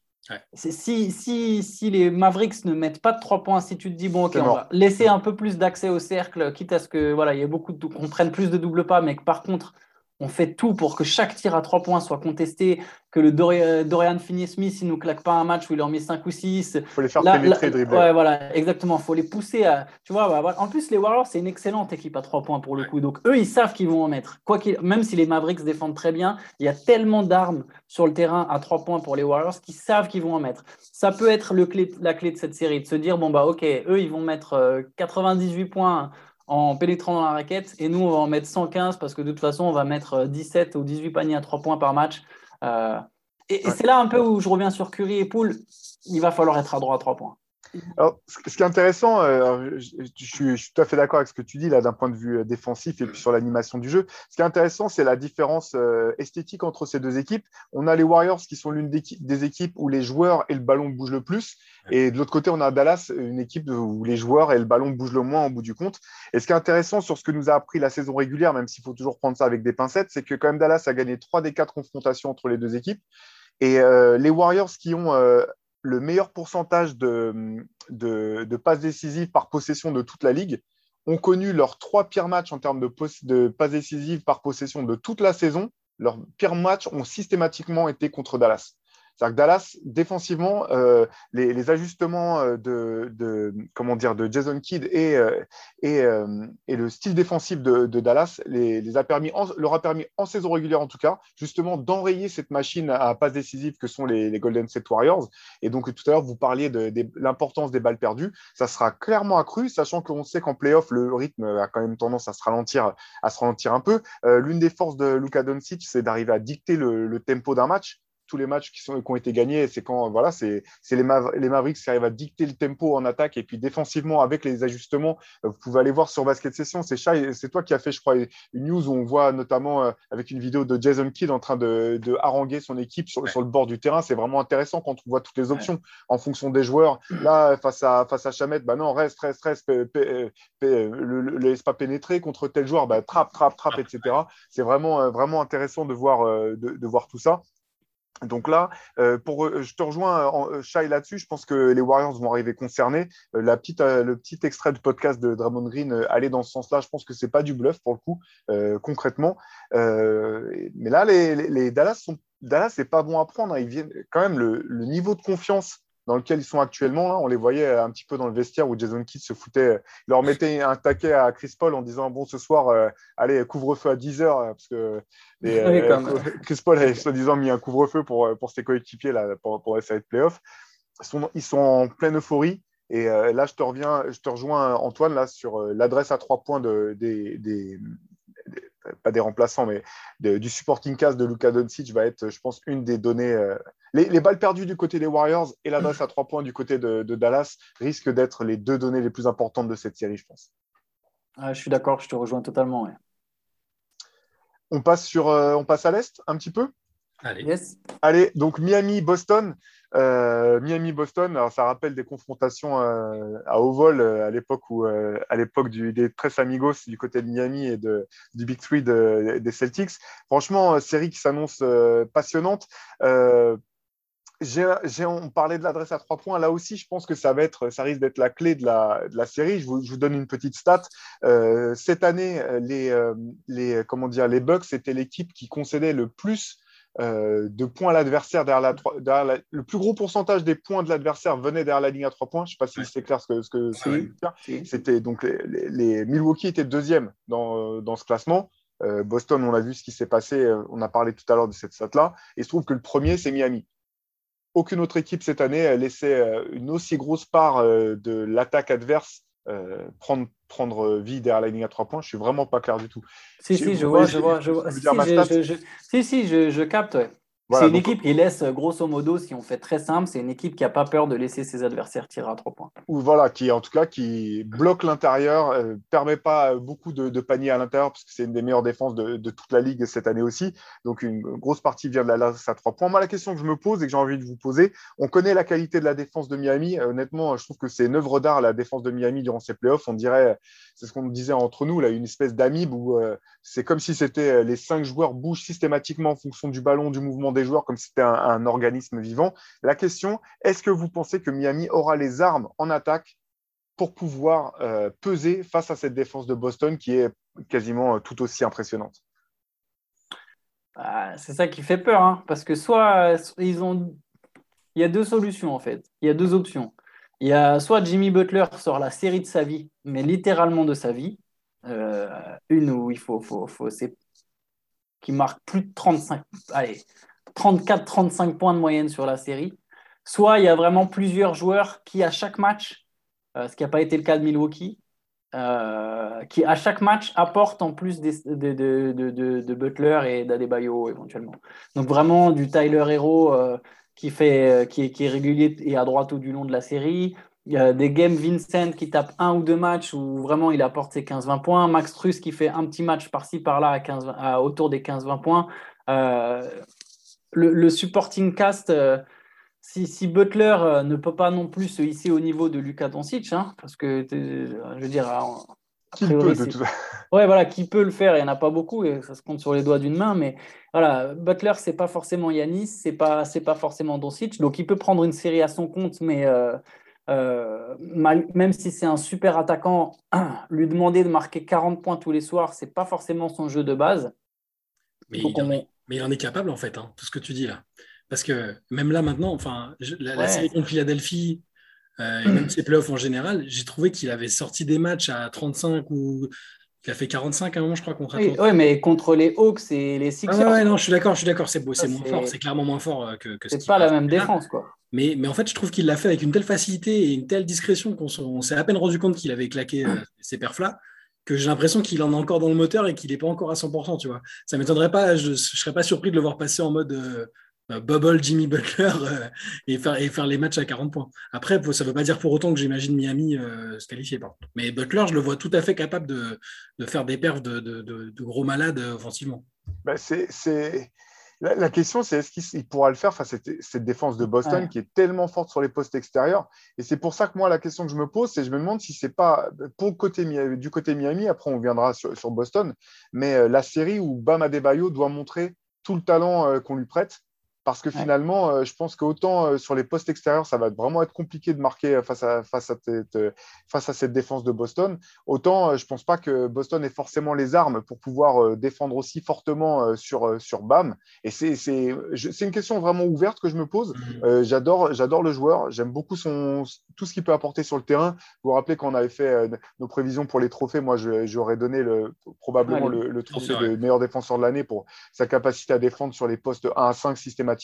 Si, si, si, les Mavericks ne mettent pas de 3 points, si tu te dis, bon, ok, on va laisser un peu plus d'accès au cercle, quitte à ce que voilà, il y ait beaucoup de, qu'on prenne plus de double pas, mais que par contre, on fait tout pour que chaque tir à trois points soit contesté, que le Dorian Finney-Smith il nous claque pas un match où il en met 5 ou 6. Il faut les faire pénétrer, dribbler. Ouais, voilà, exactement. Il faut les pousser à. Tu vois, bah, en plus, les Warriors, c'est une excellente équipe à trois points pour le coup. Donc, eux, ils savent qu'ils vont en mettre. Quoi Même si les Mavericks défendent très bien, il y a tellement d'armes sur le terrain à trois points pour les Warriors qu'ils savent qu'ils vont en mettre. Ça peut être le clé, la clé de cette série, de se dire, bon, bah, OK, eux, ils vont mettre 98 euh, points en pénétrant dans la raquette. Et nous, on va en mettre 115 parce que de toute façon, on va mettre 17 ou 18 paniers à 3 points par match. Euh, et, c'est là un peu où je reviens sur Curry et Poole. Il va falloir être à droit à 3 points. Alors, ce qui est intéressant, euh, je, suis, tout à fait d'accord avec ce que tu dis là d'un point de vue euh, défensif et puis sur l'animation du jeu. Ce qui est intéressant, c'est la différence euh, esthétique entre ces deux équipes. On a les Warriors qui sont l'une des, équipes où les joueurs et le ballon bougent le plus, et de l'autre côté, on a Dallas, une équipe où les joueurs et le ballon bougent le moins au bout du compte. Et ce qui est intéressant sur ce que nous a appris la saison régulière, même s'il faut toujours prendre ça avec des pincettes, c'est que quand même Dallas a gagné trois des quatre confrontations entre les deux équipes. Et les Warriors qui ont le meilleur pourcentage de, de, passes décisives par possession de toute la ligue, ont connu leurs trois pires matchs en termes de, de passes décisives par possession de toute la saison. Leurs pires matchs ont systématiquement été contre Dallas. C'est-à-dire que Dallas, défensivement, euh, les, ajustements euh, de, de Jason Kidd et, euh, et, le style défensif de, Dallas leur a permis en saison régulière, en tout cas, justement, d'enrayer cette machine à passe décisive que sont les, Golden State Warriors. Et donc, tout à l'heure, vous parliez de, l'importance des balles perdues. Ça sera clairement accru, sachant qu'on sait qu'en playoff, le rythme a quand même tendance à se ralentir, à se ralentir un peu. L'une des forces de Luka Doncic, c'est d'arriver à dicter le tempo d'un match tous les matchs qui, sont, qui ont été gagnés, c'est quand voilà, c'est les, les, Mavericks qui arrivent à dicter le tempo en attaque et puis défensivement avec les ajustements. Euh, vous pouvez aller voir sur Basket Session, c'est c'est toi qui as fait, je crois, une news où on voit notamment euh, avec une vidéo de Jason Kidd en train de, de haranguer son équipe sur, sur le bord du terrain. C'est vraiment intéressant quand on voit toutes les options en fonction des joueurs. Là, face à face à Chamette, bah non, reste, reste, reste, le, laisse pas pénétrer contre tel joueur, bah, trappe, trappe, trappe, etc. C'est vraiment, euh, vraiment intéressant de voir, de, de voir tout ça. Donc là, euh, pour, euh, je te rejoins, euh, Shai, là-dessus. Je pense que les Warriors vont arriver concernés. la petite, le petit extrait de podcast de Draymond Green allait dans ce sens-là. Je pense que c'est pas du bluff pour le coup, concrètement. mais là, les, les, Dallas sont Dallas, c'est pas bon à prendre. Hein. Ils viennent quand même le, le niveau de confiance dans lequel ils sont actuellement. on les voyait un petit peu dans le vestiaire où Jason Kidd se foutait, il leur mettait un taquet à Chris Paul en disant Bon, ce soir, euh, allez, couvre-feu à 10 heures, parce que euh, Chris Paul avait soi-disant mis un couvre-feu pour, euh, pour ses coéquipiers là, pour, pour essayer de playoff. Ils sont, ils sont en pleine euphorie. Et là, je te, reviens, je te rejoins, Antoine, là, sur l'adresse à trois points de, des, des, pas des remplaçants, mais du supporting cast de Luka Doncic va être, je pense, une des données. Euh, les, balles perdues du côté des Warriors et l'adresse à trois points du côté de, Dallas risquent d'être les deux données les plus importantes de cette série, je pense. je suis d'accord, je te rejoins totalement. On, passe sur, euh, on passe à l'Est un petit peu? Allez. Allez, donc Miami-Boston. Euh, Miami-Boston, alors ça rappelle des confrontations euh, à haut vol euh, à l'époque où, à l'époque des Tres Amigos du côté de Miami et de, du Big Three des Celtics. Franchement, série qui s'annonce passionnante. J'ai, on parlait de l'adresse à trois points. Là aussi, je pense que ça va être, ça risque d'être la clé de la, de la série. Je vous, je vous, donne une petite stat. cette année, les, les, comment dire, les Bucks étaient l'équipe qui concédait le plus euh, de points à l'adversaire derrière la, le plus gros pourcentage des points de l'adversaire venait derrière la ligne à trois points. Je ne sais pas si c'est clair ce que, ce que. C'était donc les, Milwaukee étaient deuxième dans, dans ce classement. Euh, Boston, on a vu ce qui s'est passé. Euh, on a parlé tout à l'heure de cette stat-là. Et il se trouve que le premier, c'est Miami. Aucune autre équipe cette année a laissé une aussi grosse part de l'attaque adverse prendre prendre vie derrière la ligne à trois points. Je suis vraiment pas clair du tout. Si, si, je vois, je vois, je vois. Si, si, je, je capte c'est une équipe qui laisse, grosso modo, si on fait très simple, c'est une équipe qui n'a pas peur de laisser ses adversaires tirer à trois points. Ou voilà, qui en tout cas qui bloque l'intérieur, ne euh, permet pas beaucoup de, paniers à l'intérieur, parce que c'est une des meilleures défenses de, toute la ligue cette année aussi. Donc une grosse partie vient de la lasse à trois points. Moi, la question que je me pose et que j'ai envie de vous poser, on connaît la qualité de la défense de Miami. Euh, honnêtement, je trouve que c'est une œuvre d'art, la défense de Miami durant ces playoffs. On dirait, c'est ce qu'on disait entre nous, là, une espèce d'amib où euh, c'est comme si c'était les cinq joueurs bougent systématiquement en fonction du ballon, du mouvement des joueurs, comme si c'était un, organisme vivant. La question, est-ce que vous pensez que Miami aura les armes en attaque pour pouvoir euh, peser face à cette défense de Boston qui est quasiment euh, tout aussi impressionnante? Ah, c'est ça qui fait peur, hein, parce que soit ils ont, il y a deux solutions en fait, il y a deux options. Il y a soit Jimmy Butler sort la série de sa vie, mais littéralement de sa vie, euh, une où il faut, faut, faut qui marque plus de 35, allez, 34-35 points de moyenne sur la série. Soit il y a vraiment plusieurs joueurs qui à chaque match, euh, ce qui n'a pas été le cas de Milwaukee, euh, qui à chaque match apporte en plus de, Butler et d'Adebayo éventuellement. Donc vraiment du Tyler Hero euh, qui, est, régulier et à droite tout du long de la série. Il y a des games Vincent qui tape un ou deux matchs où vraiment il apporte ses 15-20 points. Max Truss qui fait un petit match par-ci par-là à 15, autour des 15-20 points. Le, supporting cast, si, Butler euh, ne peut pas non plus se hisser au niveau de Luka Doncic, hein, parce que je veux dire, qui peut, ouais, voilà, qui peut le faire Il n'y en a pas beaucoup et ça se compte sur les doigts d'une main. Mais voilà, Butler, c'est pas forcément Yanis, c'est pas, c'est pas forcément Doncic. Donc il peut prendre une série à son compte, mais euh, euh, même si c'est un super attaquant, lui demander de marquer 40 points tous les soirs, c'est pas forcément son jeu de base. Mais, il, en est, capable en fait, hein, tout ce que tu dis là. Parce que même là, maintenant, enfin, la, série contre Philadelphie, euh, et même ses playoffs en général, j'ai trouvé qu'il avait sorti des matchs à 35 ou il a fait 45 à un moment, je crois, contre Oui, ouais, mais contre les Hawks et les Sixers. Ah ouais, non, je suis d'accord, je suis d'accord, c'est, c'est moins fort, c'est clairement moins fort euh, que, que C'est pas la même défense, quoi. Mais, mais en fait, je trouve qu'il l'a fait avec une telle facilité et une telle discrétion qu'on s'est à peine rendu compte qu'il avait claqué euh, ces perfs-là que j'ai l'impression qu'il en a encore dans le moteur et qu'il n'est pas encore à 100%, tu vois. Ça m'étonnerait pas, je ne serais pas surpris de le voir passer en mode euh, bubble Jimmy Butler euh, et, faire, et faire les matchs à 40 points. Après, ça ne veut pas dire pour autant que j'imagine Miami euh, se qualifier. Mais Butler, je le vois tout à fait capable de, faire des perfs de, gros malades offensivement. Bah, c'est, La, question, c'est est-ce qu'il pourra le faire face à cette, défense de Boston qui est tellement forte sur les postes extérieurs? Et c'est pour ça que moi, la question que je me pose, c'est je me demande si c'est pas pour côté, du côté Miami, après on viendra sur, Boston, mais la série où Bam Adebayo doit montrer tout le talent qu'on lui prête parce que finalement, euh, je pense qu'autant euh, sur les postes extérieurs, ça va vraiment être compliqué de marquer euh, face à, face à, cette, face à cette défense de Boston, autant je ne pense pas que Boston ait forcément les armes pour pouvoir défendre aussi fortement sur, sur BAM. Et c'est une question vraiment ouverte que je me pose. Mmh. j'adore le joueur, j'aime beaucoup son, tout ce qu'il peut apporter sur le terrain. Vous vous rappelez qu'on avait fait nos prévisions pour les trophées, moi j'aurais donné le, probablement le, le, trophée de meilleur défenseur de l'année pour sa capacité à défendre sur les postes 1 à 5 systématiquement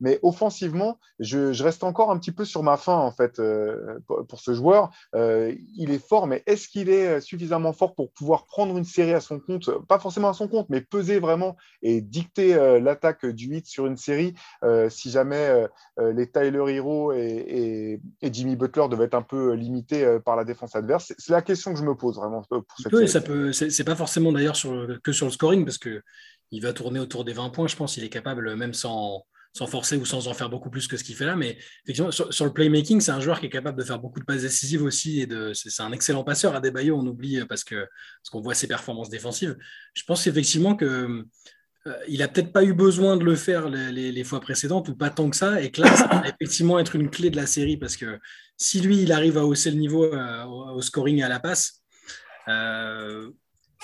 mais offensivement, je, reste encore un petit peu sur ma faim en fait euh, pour ce joueur. Euh, il est fort, mais est-ce qu'il est suffisamment fort pour pouvoir prendre une série à son compte? Pas forcément à son compte, mais peser vraiment et dicter euh, l'attaque du 8 sur une série si jamais les Tyler Hero et, Jimmy Butler devaient être un peu limités par la défense adverse C'est la question que je me pose vraiment pour cette oui, ça peut. C'est pas forcément d'ailleurs que sur le scoring parce que il va tourner autour des 20 points. Je pense qu'il est capable, même sans, sans forcer ou sans en faire beaucoup plus que ce qu'il fait là. Mais effectivement, sur, le playmaking, c'est un joueur qui est capable de faire beaucoup de passes décisives aussi. Et c'est, un excellent passeur à Debayo, on oublie parce, que, parce qu'on voit ses performances défensives. Je pense effectivement que. Euh, il a peut-être pas eu besoin de le faire les, fois précédentes ou pas tant que ça, et que là, ça va effectivement être une clé de la série parce que si lui, il arrive à hausser le niveau euh, au, scoring et à la passe, euh,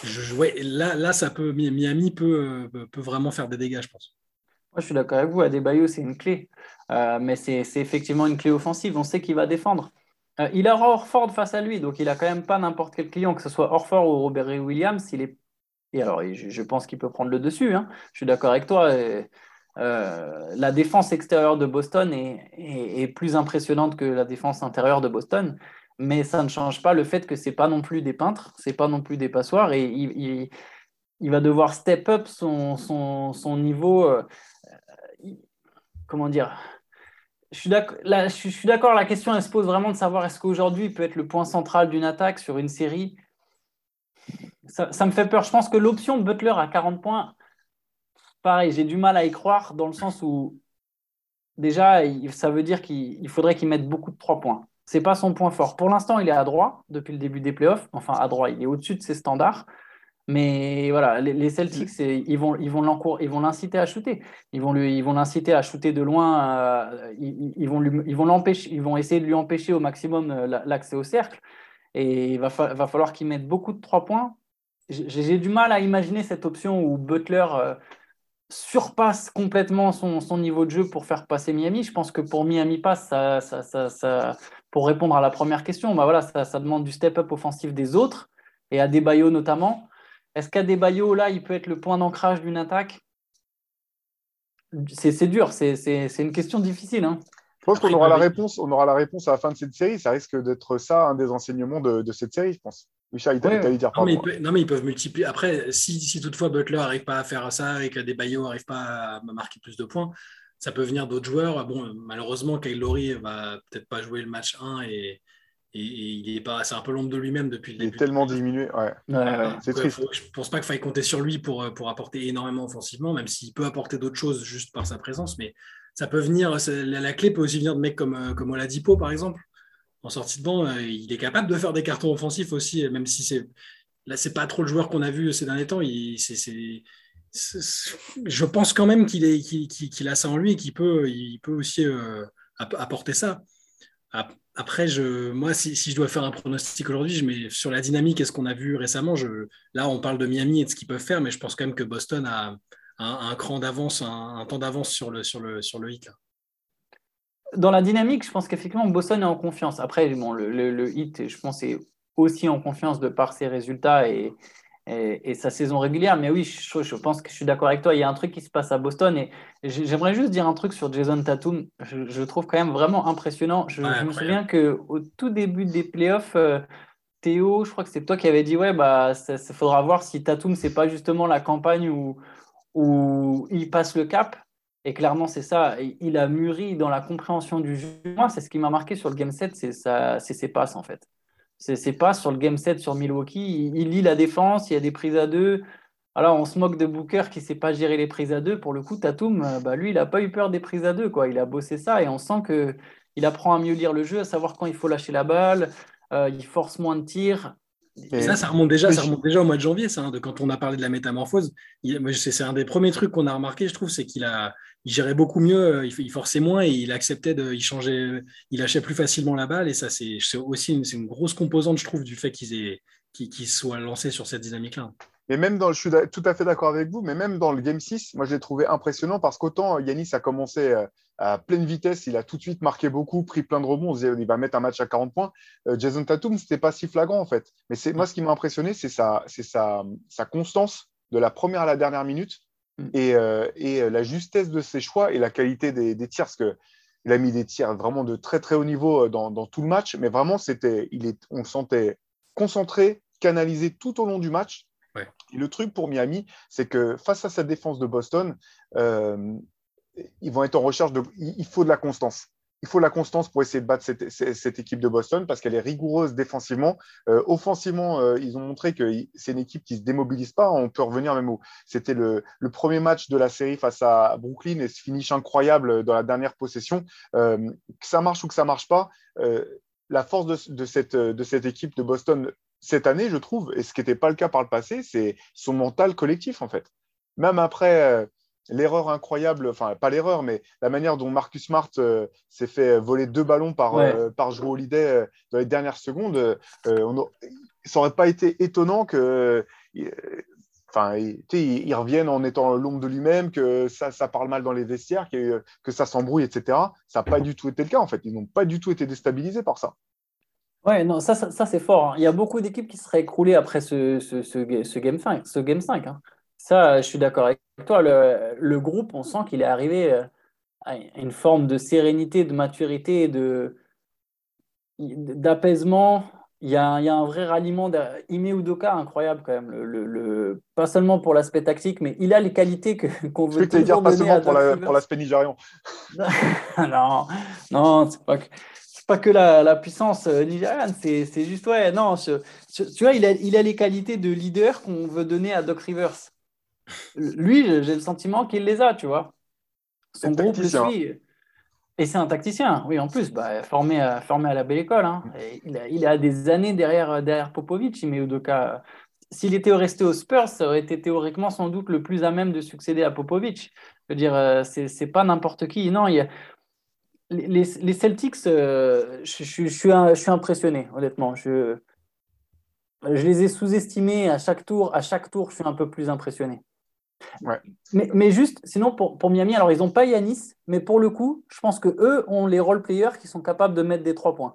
je, là, là, ça peut, Miami peut, euh, peut vraiment faire des dégâts, je pense. Moi, je suis d'accord avec vous. Adebayo, c'est une clé. Euh, mais c'est effectivement une clé offensive. On sait qu'il va défendre. Euh, il a Orford face à lui, donc il a quand même pas n'importe quel client, que ce soit Orford ou Robert Williams. Il est... Alors, je, pense qu'il peut prendre le dessus. Hein. Je suis d'accord avec toi. la défense extérieure de Boston est, est, plus impressionnante que la défense intérieure de Boston mais ça ne change pas le fait que c'est pas non plus des peintres, c'est pas non plus des passoires, et il, va devoir step up son, son, son niveau. Euh, comment dire je suis d'accord, la question se pose vraiment de savoir est-ce qu'aujourd'hui il peut être le point central d'une attaque sur une série. Ça, ça me fait peur. Je pense que l'option Butler à 40 points, pareil, j'ai du mal à y croire dans le sens où déjà, ça veut dire qu'il faudrait qu'il mette beaucoup de 3 points c'est pas son point fort. Pour l'instant, il est à droit depuis le début des playoffs. Enfin, à droit, il est au-dessus de ses standards. Mais voilà, les, Celtics, ils vont, ils vont ils vont l'inciter à shooter. Ils vont lui, ils vont l'inciter à shooter de loin. Euh, ils, vont ils vont l'empêcher, ils vont essayer de lui empêcher au maximum euh, l'accès au cercle. Et il va, va falloir qu'il mette beaucoup de trois points. J'ai du mal à imaginer cette option où Butler euh, surpasse complètement son, niveau de jeu pour faire passer Miami. Je pense que pour Miami passe, ça, ça, pour répondre à la première question, bah voilà, ça, demande du step-up offensif des autres, et à Debayo notamment. Est-ce qu'à Debayo, là, il peut être le point d'ancrage d'une attaque? C'est dur, c'est une question difficile. Hein. Je pense qu'on aura la réponse, on aura la réponse à la fin de cette série. Ça risque d'être ça un des enseignements de, cette série, je pense. Michel, il ouais. dire non mais, non, mais ils peuvent multiplier. Après, si, toutefois Butler n'arrive pas à faire ça et que Debayo n'arrive pas à marquer plus de points, ça peut venir d'autres joueurs. Bon, malheureusement, Kyle Lowry va peut-être pas jouer le match 1 et, il est pas, c'est un peu l'ombre de lui-même depuis le début. Il est tellement diminué, ouais. c'est triste. je pense pas qu'il faille compter sur lui pour, pour apporter énormément offensivement, même s'il peut apporter d'autres choses juste par sa présence. Mais ça peut venir, la, clé peut aussi venir de mecs comme, euh, comme Oladipo, par exemple. En sortie de banc, euh, il est capable de faire des cartons offensifs aussi, même si c'est là, c'est pas trop le joueur qu'on a vu ces derniers temps. Il, c'est, je pense quand même qu'il, a ça en lui et qu'il peut, aussi euh, apporter ça. Après, moi, si, je dois faire un pronostic aujourd'hui, sur la dynamique et ce qu'on a vu récemment. Là, on parle de Miami et de ce qu'ils peuvent faire, mais je pense quand même que Boston a, un, cran d'avance, un, temps d'avance sur le, sur, le, le hit. Dans la dynamique, je pense qu'effectivement, Boston est en confiance. Après, bon, le, le, hit, je pense, est aussi en confiance de par ses résultats et, et, sa saison régulière. Mais oui, je, je, pense que je suis d'accord avec toi. Il y a un truc qui se passe à Boston. Et j'aimerais juste dire un truc sur Jason Tatum. Je, je trouve quand même vraiment impressionnant. Je, me souviens qu'au tout début des playoffs, euh, Théo, je crois que c'est toi qui avais dit Ouais, bah, ça, faudra voir si Tatum, c'est pas justement la campagne où où il passe le cap. Et clairement, c'est ça. Il a mûri dans la compréhension du jeu. Moi, c'est ce qui m'a marqué sur le game 7, c'est ses passes, en fait. C'est passes sur le game 7 sur Milwaukee. Il, lit la défense, il y a des prises à deux. Alors, on se moque de Booker qui ne sait pas gérer les prises à deux. Pour le coup, Tatum, euh, bah, lui, il n'a pas eu peur des prises à deux. Quoi. Il a bossé ça et on sent qu'il apprend à mieux lire le jeu, à savoir quand il faut lâcher la balle. Euh, il force moins de tirs. Et ça, ça remonte déjà, ça remonte déjà au mois de janvier, ça, hein, de quand on a parlé de la métamorphose. C'est un des premiers trucs qu'on a remarqué, je trouve, c'est qu'il a, il gérait beaucoup mieux, euh, il, forçait moins et il acceptait de, il changeait, il lâchait plus facilement la balle. Et ça, c'est aussi une, une, grosse composante, je trouve, du fait qu'ils qu soient lancés sur cette dynamique-là. Mais même dans, je suis tout à fait d'accord avec vous, mais même dans le Game 6, moi je l'ai trouvé impressionnant parce qu'autant Yanis a commencé euh, à pleine vitesse, il a tout de suite marqué beaucoup, pris plein de rebonds, on se disait il va mettre un match à 40 points. Euh, Jason Tatum, ce n'était pas si flagrant en fait. Mais c'est moi ce qui m'a impressionné, c'est sa, sa, sa, constance de la première à la dernière minute mm. et, euh, et, la justesse de ses choix et la qualité des, des tirs. Parce qu'il a mis des tirs vraiment de très très haut niveau dans, dans tout le match, mais vraiment c'était, il est, on le sentait concentré, canalisé tout au long du match le truc pour Miami, c'est que face à cette défense de Boston, euh, ils vont être en recherche de. Il faut de la constance. Il faut la constance pour essayer de battre cette, équipe de Boston parce qu'elle est rigoureuse défensivement. Euh, offensivement, euh, ils ont montré que c'est une équipe qui ne se démobilise pas. On peut revenir même où c'était le, premier match de la série face à Brooklyn et ce finish incroyable dans la dernière possession. que ça marche ou que ça ne marche pas, la force de, cette, de équipe de Boston cette année, je trouve, et ce qui n'était pas le cas par le passé, c'est son mental collectif, en fait. Même après euh, l'erreur incroyable, enfin, pas l'erreur, mais la manière dont Marcus Smart euh, s'est fait voler deux ballons par, ouais. par Joe Holiday dans les dernières secondes, on ça n'aurait pas été étonnant que. Enfin, il, revienne en étant l'ombre de lui-même, que ça, ça, parle mal dans les vestiaires, que, que ça s'embrouille, etc. Ça n'a pas du tout été le cas, en fait. Ils n'ont pas du tout été déstabilisés par ça. Ouais, non, ça, ça, c'est fort. Hein. Il y a beaucoup d'équipes qui seraient écroulées après ce, ce, ce, Game 5. Ce game 5 hein. Ça, je suis d'accord avec toi. Le, le groupe, on sent qu'il est arrivé euh, à une forme de sérénité, de maturité, de, d'apaisement. Il y, a, il y a un vrai ralliement. Ime Udoka, incroyable quand même. Le, le, pas seulement pour l'aspect tactique, mais il a les qualités que, qu'on veut toujours dire pas seulement pour, l'aspect nigérian. non, non, c'est pas que pas que la, puissance euh, nigériane, c'est juste, ouais, non, tu vois, il a, il a les qualités de leader qu'on veut donner à Doc Rivers. Lui, j'ai le sentiment qu'il les a, tu vois. Son groupe le suit. Et c'est un tacticien, oui, en plus, bah, formé, à, formé à la belle école. Hein. il, a, il, a, des années derrière, derrière Popovic, mais Udoka. S'il était resté aux Spurs, ça aurait été théoriquement sans doute le plus à même de succéder à Popovic. Je veux dire, euh, c'est pas n'importe qui. Non, il y a, les, Celtics, euh, je, suis, impressionné, honnêtement. Je, je les ai sous-estimés à chaque tour. À chaque tour, je suis un peu plus impressionné. Mais, juste, sinon, pour, pour Miami, alors ils n'ont pas Yanis, mais pour le coup, je pense que eux ont les role players qui sont capables de mettre des trois points.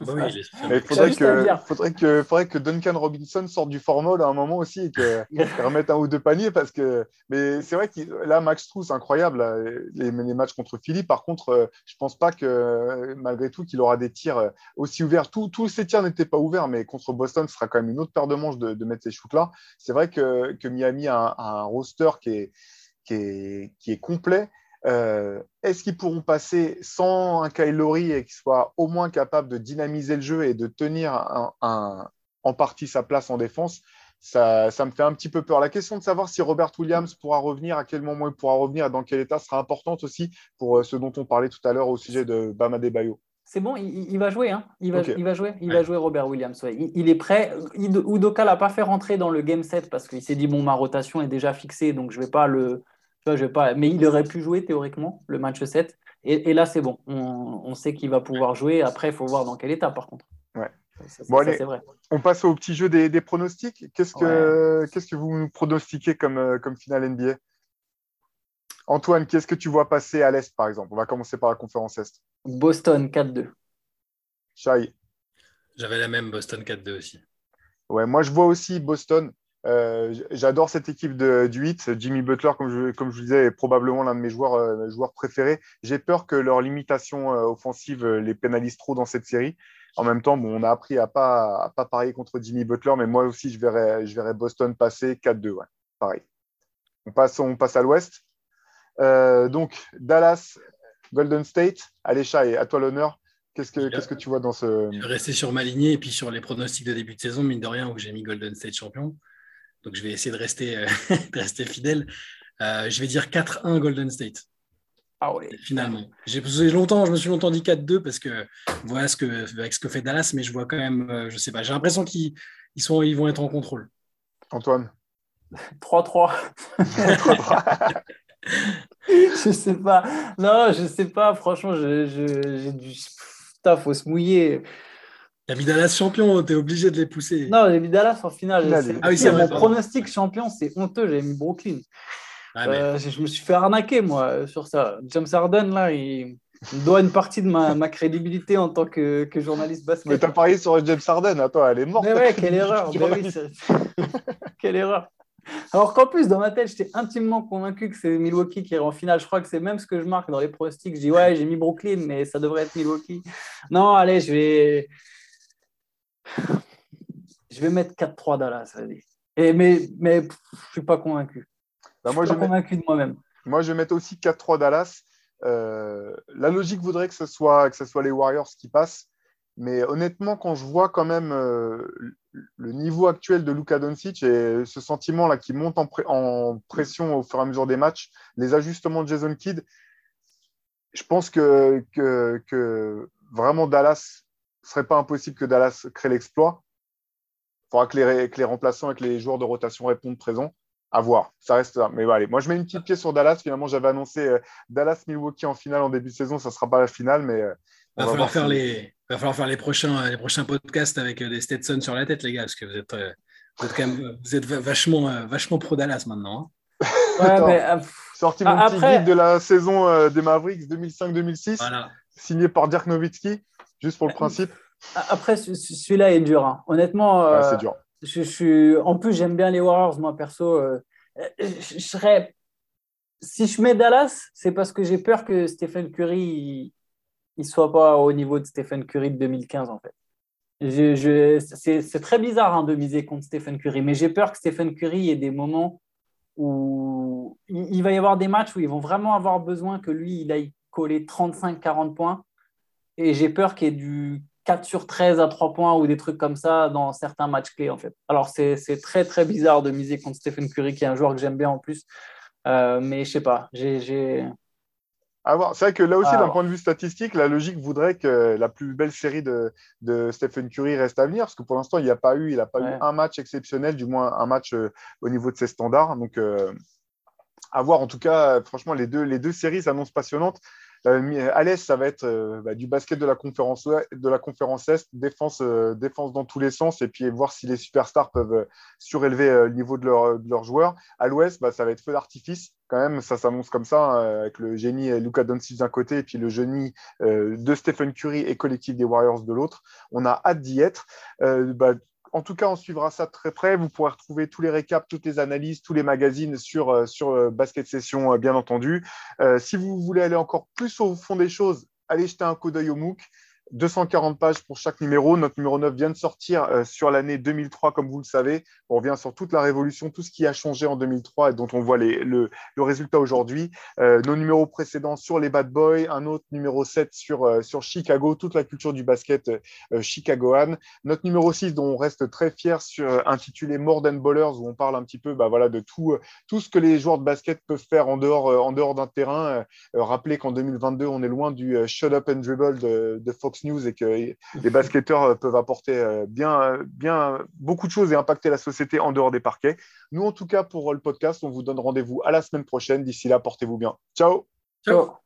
Bah il faudrait, que, faudrait, que, faudrait que Duncan Robinson sorte du formol à un moment aussi et qu'il remette un ou deux paniers parce que. Mais c'est vrai que là, Max Truss, incroyable, les, les, matchs contre Philly. Par contre, euh, je pense pas que malgré tout, qu'il aura des tirs euh, aussi ouverts. Tous, tous ces tirs n'étaient pas ouverts, mais contre Boston, ce sera quand même une autre paire de manches de, mettre ces shoots-là. C'est vrai que, que Miami a un, a un roster qui est, qui est, qui est complet. Euh, est-ce qu'ils pourront passer sans un Kyle Lowry et qu'ils soient au moins capables de dynamiser le jeu et de tenir en partie sa place en défense ça, me fait un petit peu peur. La question de savoir si Robert Williams pourra revenir, à quel moment il pourra revenir et dans quel état sera importante aussi pour euh, ce dont on parlait tout à l'heure au sujet de Bama Bayo. C'est bon, il, va jouer. Hein. Il, va, il, va, jouer. Il va jouer Robert Williams. Il, est prêt. Udoka l'a pas fait rentrer dans le game set parce qu'il s'est dit bon, ma rotation est déjà fixée, donc je vais pas le, je pas... Mais il aurait pu jouer théoriquement le match 7. Et, là, c'est bon. On, sait qu'il va pouvoir jouer. Après, il faut voir dans quel état, par contre. Ouais. vrai. On passe au petit jeu des, pronostics. Qu'est-ce que, qu'est-ce que vous nous pronostiquez comme, euh, comme finale NBA Antoine, qu'est-ce que tu vois passer à l'Est, par exemple? On va commencer par la conférence Est. Boston 4-2. Shai. J'avais la même Boston 4-2 aussi. Ouais, moi je vois aussi Boston. Euh, j'adore cette équipe de, du 8. Jimmy Butler, comme je, comme je vous disais, est probablement l'un de mes joueurs, euh, joueurs préférés. J'ai peur que leur limitation euh, offensive les pénalise trop dans cette série. En même temps, bon, on a appris à pas, à pas parier contre Jimmy Butler, mais moi aussi, je verrais, je Boston passer 4-2. Ouais, pareil. On passe, on passe à l'ouest. donc, Dallas, Golden State. Allez, Chat, à toi l'honneur. Qu'est-ce que, qu'est-ce que tu vois dans ce. Je vais rester sur ma lignée et puis sur les pronostics de début de saison, mine de rien, où j'ai mis Golden State champion. Donc, je vais essayer de rester, euh, de rester fidèle. Euh, je vais dire 4-1 Golden State. Ah oui. Finalement. J'ai longtemps, je me suis longtemps dit 4-2 parce que voilà ce que, avec ce que fait Dallas, mais je vois quand même, euh, je sais pas, j'ai l'impression qu'ils ils sont, ils vont être en contrôle. Antoine 3-3. je sais pas. Non, je sais pas. Franchement, j'ai du. Putain, faut se mouiller. T'as mis Dallas champion, t'es obligé de les pousser. Non, j'ai mis Dallas en finale. Ah oui, mon pronostic champion, c'est honteux, j'avais mis Brooklyn. Ah, euh, je me suis fait arnaquer, moi, sur ça. James Harden, là, il, doit une partie de ma, ma crédibilité en tant que, que, journaliste basket. Mais t'as parié sur James Harden, attends, elle est morte. Mais ouais, quelle erreur. oui, quelle erreur. Alors qu'en plus, dans ma tête, j'étais intimement convaincu que c'est Milwaukee qui irait en finale. Je crois que c'est même ce que je marque dans les pronostics. Je dis, ouais, j'ai mis Brooklyn, mais ça devrait être Milwaukee. Non, allez, je vais, je vais mettre 4-3 Dallas. Et, mais mais je ne suis pas convaincu. Bah, moi, je suis pas convaincu de moi-même. Moi, je vais mettre aussi 4-3 Dallas. Euh, la logique voudrait que ce, soit, que ce soit les Warriors qui passent. Mais honnêtement, quand je vois quand même euh, le niveau actuel de Luka Doncic et ce sentiment-là qui monte en, en, pression au fur et à mesure des matchs, les ajustements de Jason Kidd, je pense que, que, que vraiment Dallas ce serait pas impossible que Dallas crée l'exploit. Il faudra que les, que les, remplaçants et que les joueurs de rotation répondent présents. À voir, ça reste là. Mais allez, moi je mets une petite pièce sur Dallas. Finalement, j'avais annoncé euh, Dallas-Milwaukee en finale en début de saison. Ça ne sera pas la finale, mais. Euh, va, falloir faire les, va falloir faire les prochains, les prochains podcasts avec euh, des Stetson sur la tête, les gars, parce que vous êtes, vous êtes, quand même, vous êtes vachement, vachement pro Dallas maintenant. Hein. Ouais, mais, Sorti mon petit guide de la saison des Mavericks 2005-2006, signé par Dirk Nowitzki. Juste pour le principe. Après, celui-là est dur. Hein. Honnêtement, euh, c'est dur. Je, suis... En plus, j'aime bien les Warriors, moi, perso. Euh, je, serais... Si je mets Dallas, c'est parce que j'ai peur que Stephen Curry il ne soit pas au niveau de Stephen Curry de 2015, en fait. Je, c'est très bizarre hein, de miser contre Stephen Curry, mais j'ai peur que Stephen Curry ait des moments où il, il, va y avoir des matchs où ils vont vraiment avoir besoin que lui, il aille coller 35-40 points et j'ai peur qu'il y ait du 4 sur 13 à 3 points ou des trucs comme ça dans certains matchs clés, en fait. Alors, c'est très, très bizarre de miser contre Stephen Curry, qui est un joueur que j'aime bien en plus. Euh, mais je sais pas. J'ai. C'est vrai que là aussi, d'un point de vue statistique, la logique voudrait que la plus belle série de, de Stephen Curry reste à venir, parce que pour l'instant, il n'y a pas eu, il a pas eu un match exceptionnel, du moins un match euh, au niveau de ses standards. Donc, euh, à voir. En tout cas, franchement, les deux, les deux séries s'annoncent passionnantes. À l'Est, ça va être bah, du basket de la conférence, Est, défense, défense dans tous les sens, et puis voir si les superstars peuvent surélever le niveau de, leurs joueurs. À l'Ouest, bah, ça va être feu d'artifice quand même, ça s'annonce comme ça, hein, avec le génie Luca Doncic d'un côté et puis le génie de Stephen Curry et collectif des Warriors de l'autre. On a hâte d'y être. Bah, en tout cas, on suivra ça très près. Vous pourrez retrouver tous les récaps, toutes les analyses, tous les magazines sur, euh, sur euh, Basket Session, euh, bien entendu. si vous voulez aller encore plus au fond des choses, allez jeter un coup d'œil au MOOC. 240 pages pour chaque numéro. Notre numéro 9 vient de sortir euh, sur l'année 2003, comme vous le savez. On revient sur toute la révolution, tout ce qui a changé en 2003 et dont on voit le, le, résultat aujourd'hui. Euh, nos numéros précédents sur les Bad Boys, un autre numéro 7 sur, euh, sur Chicago, toute la culture du basket chicagoan. Notre numéro 6, dont on reste très fier, sur, intitulé More Than Ballers, où on parle un petit peu bah, voilà, de tout, tout ce que les joueurs de basket peuvent faire en dehors, en d'un terrain. rappelez qu'en 2022, on est loin du Shut Up and Dribble de, de Fox News et que les basketteurs euh, peuvent apporter euh, bien, bien beaucoup de choses et impacter la société en dehors des parquets. Nous, en tout cas, pour le podcast, on vous donne rendez-vous à la semaine prochaine. D'ici là, portez-vous bien. Ciao. Ciao.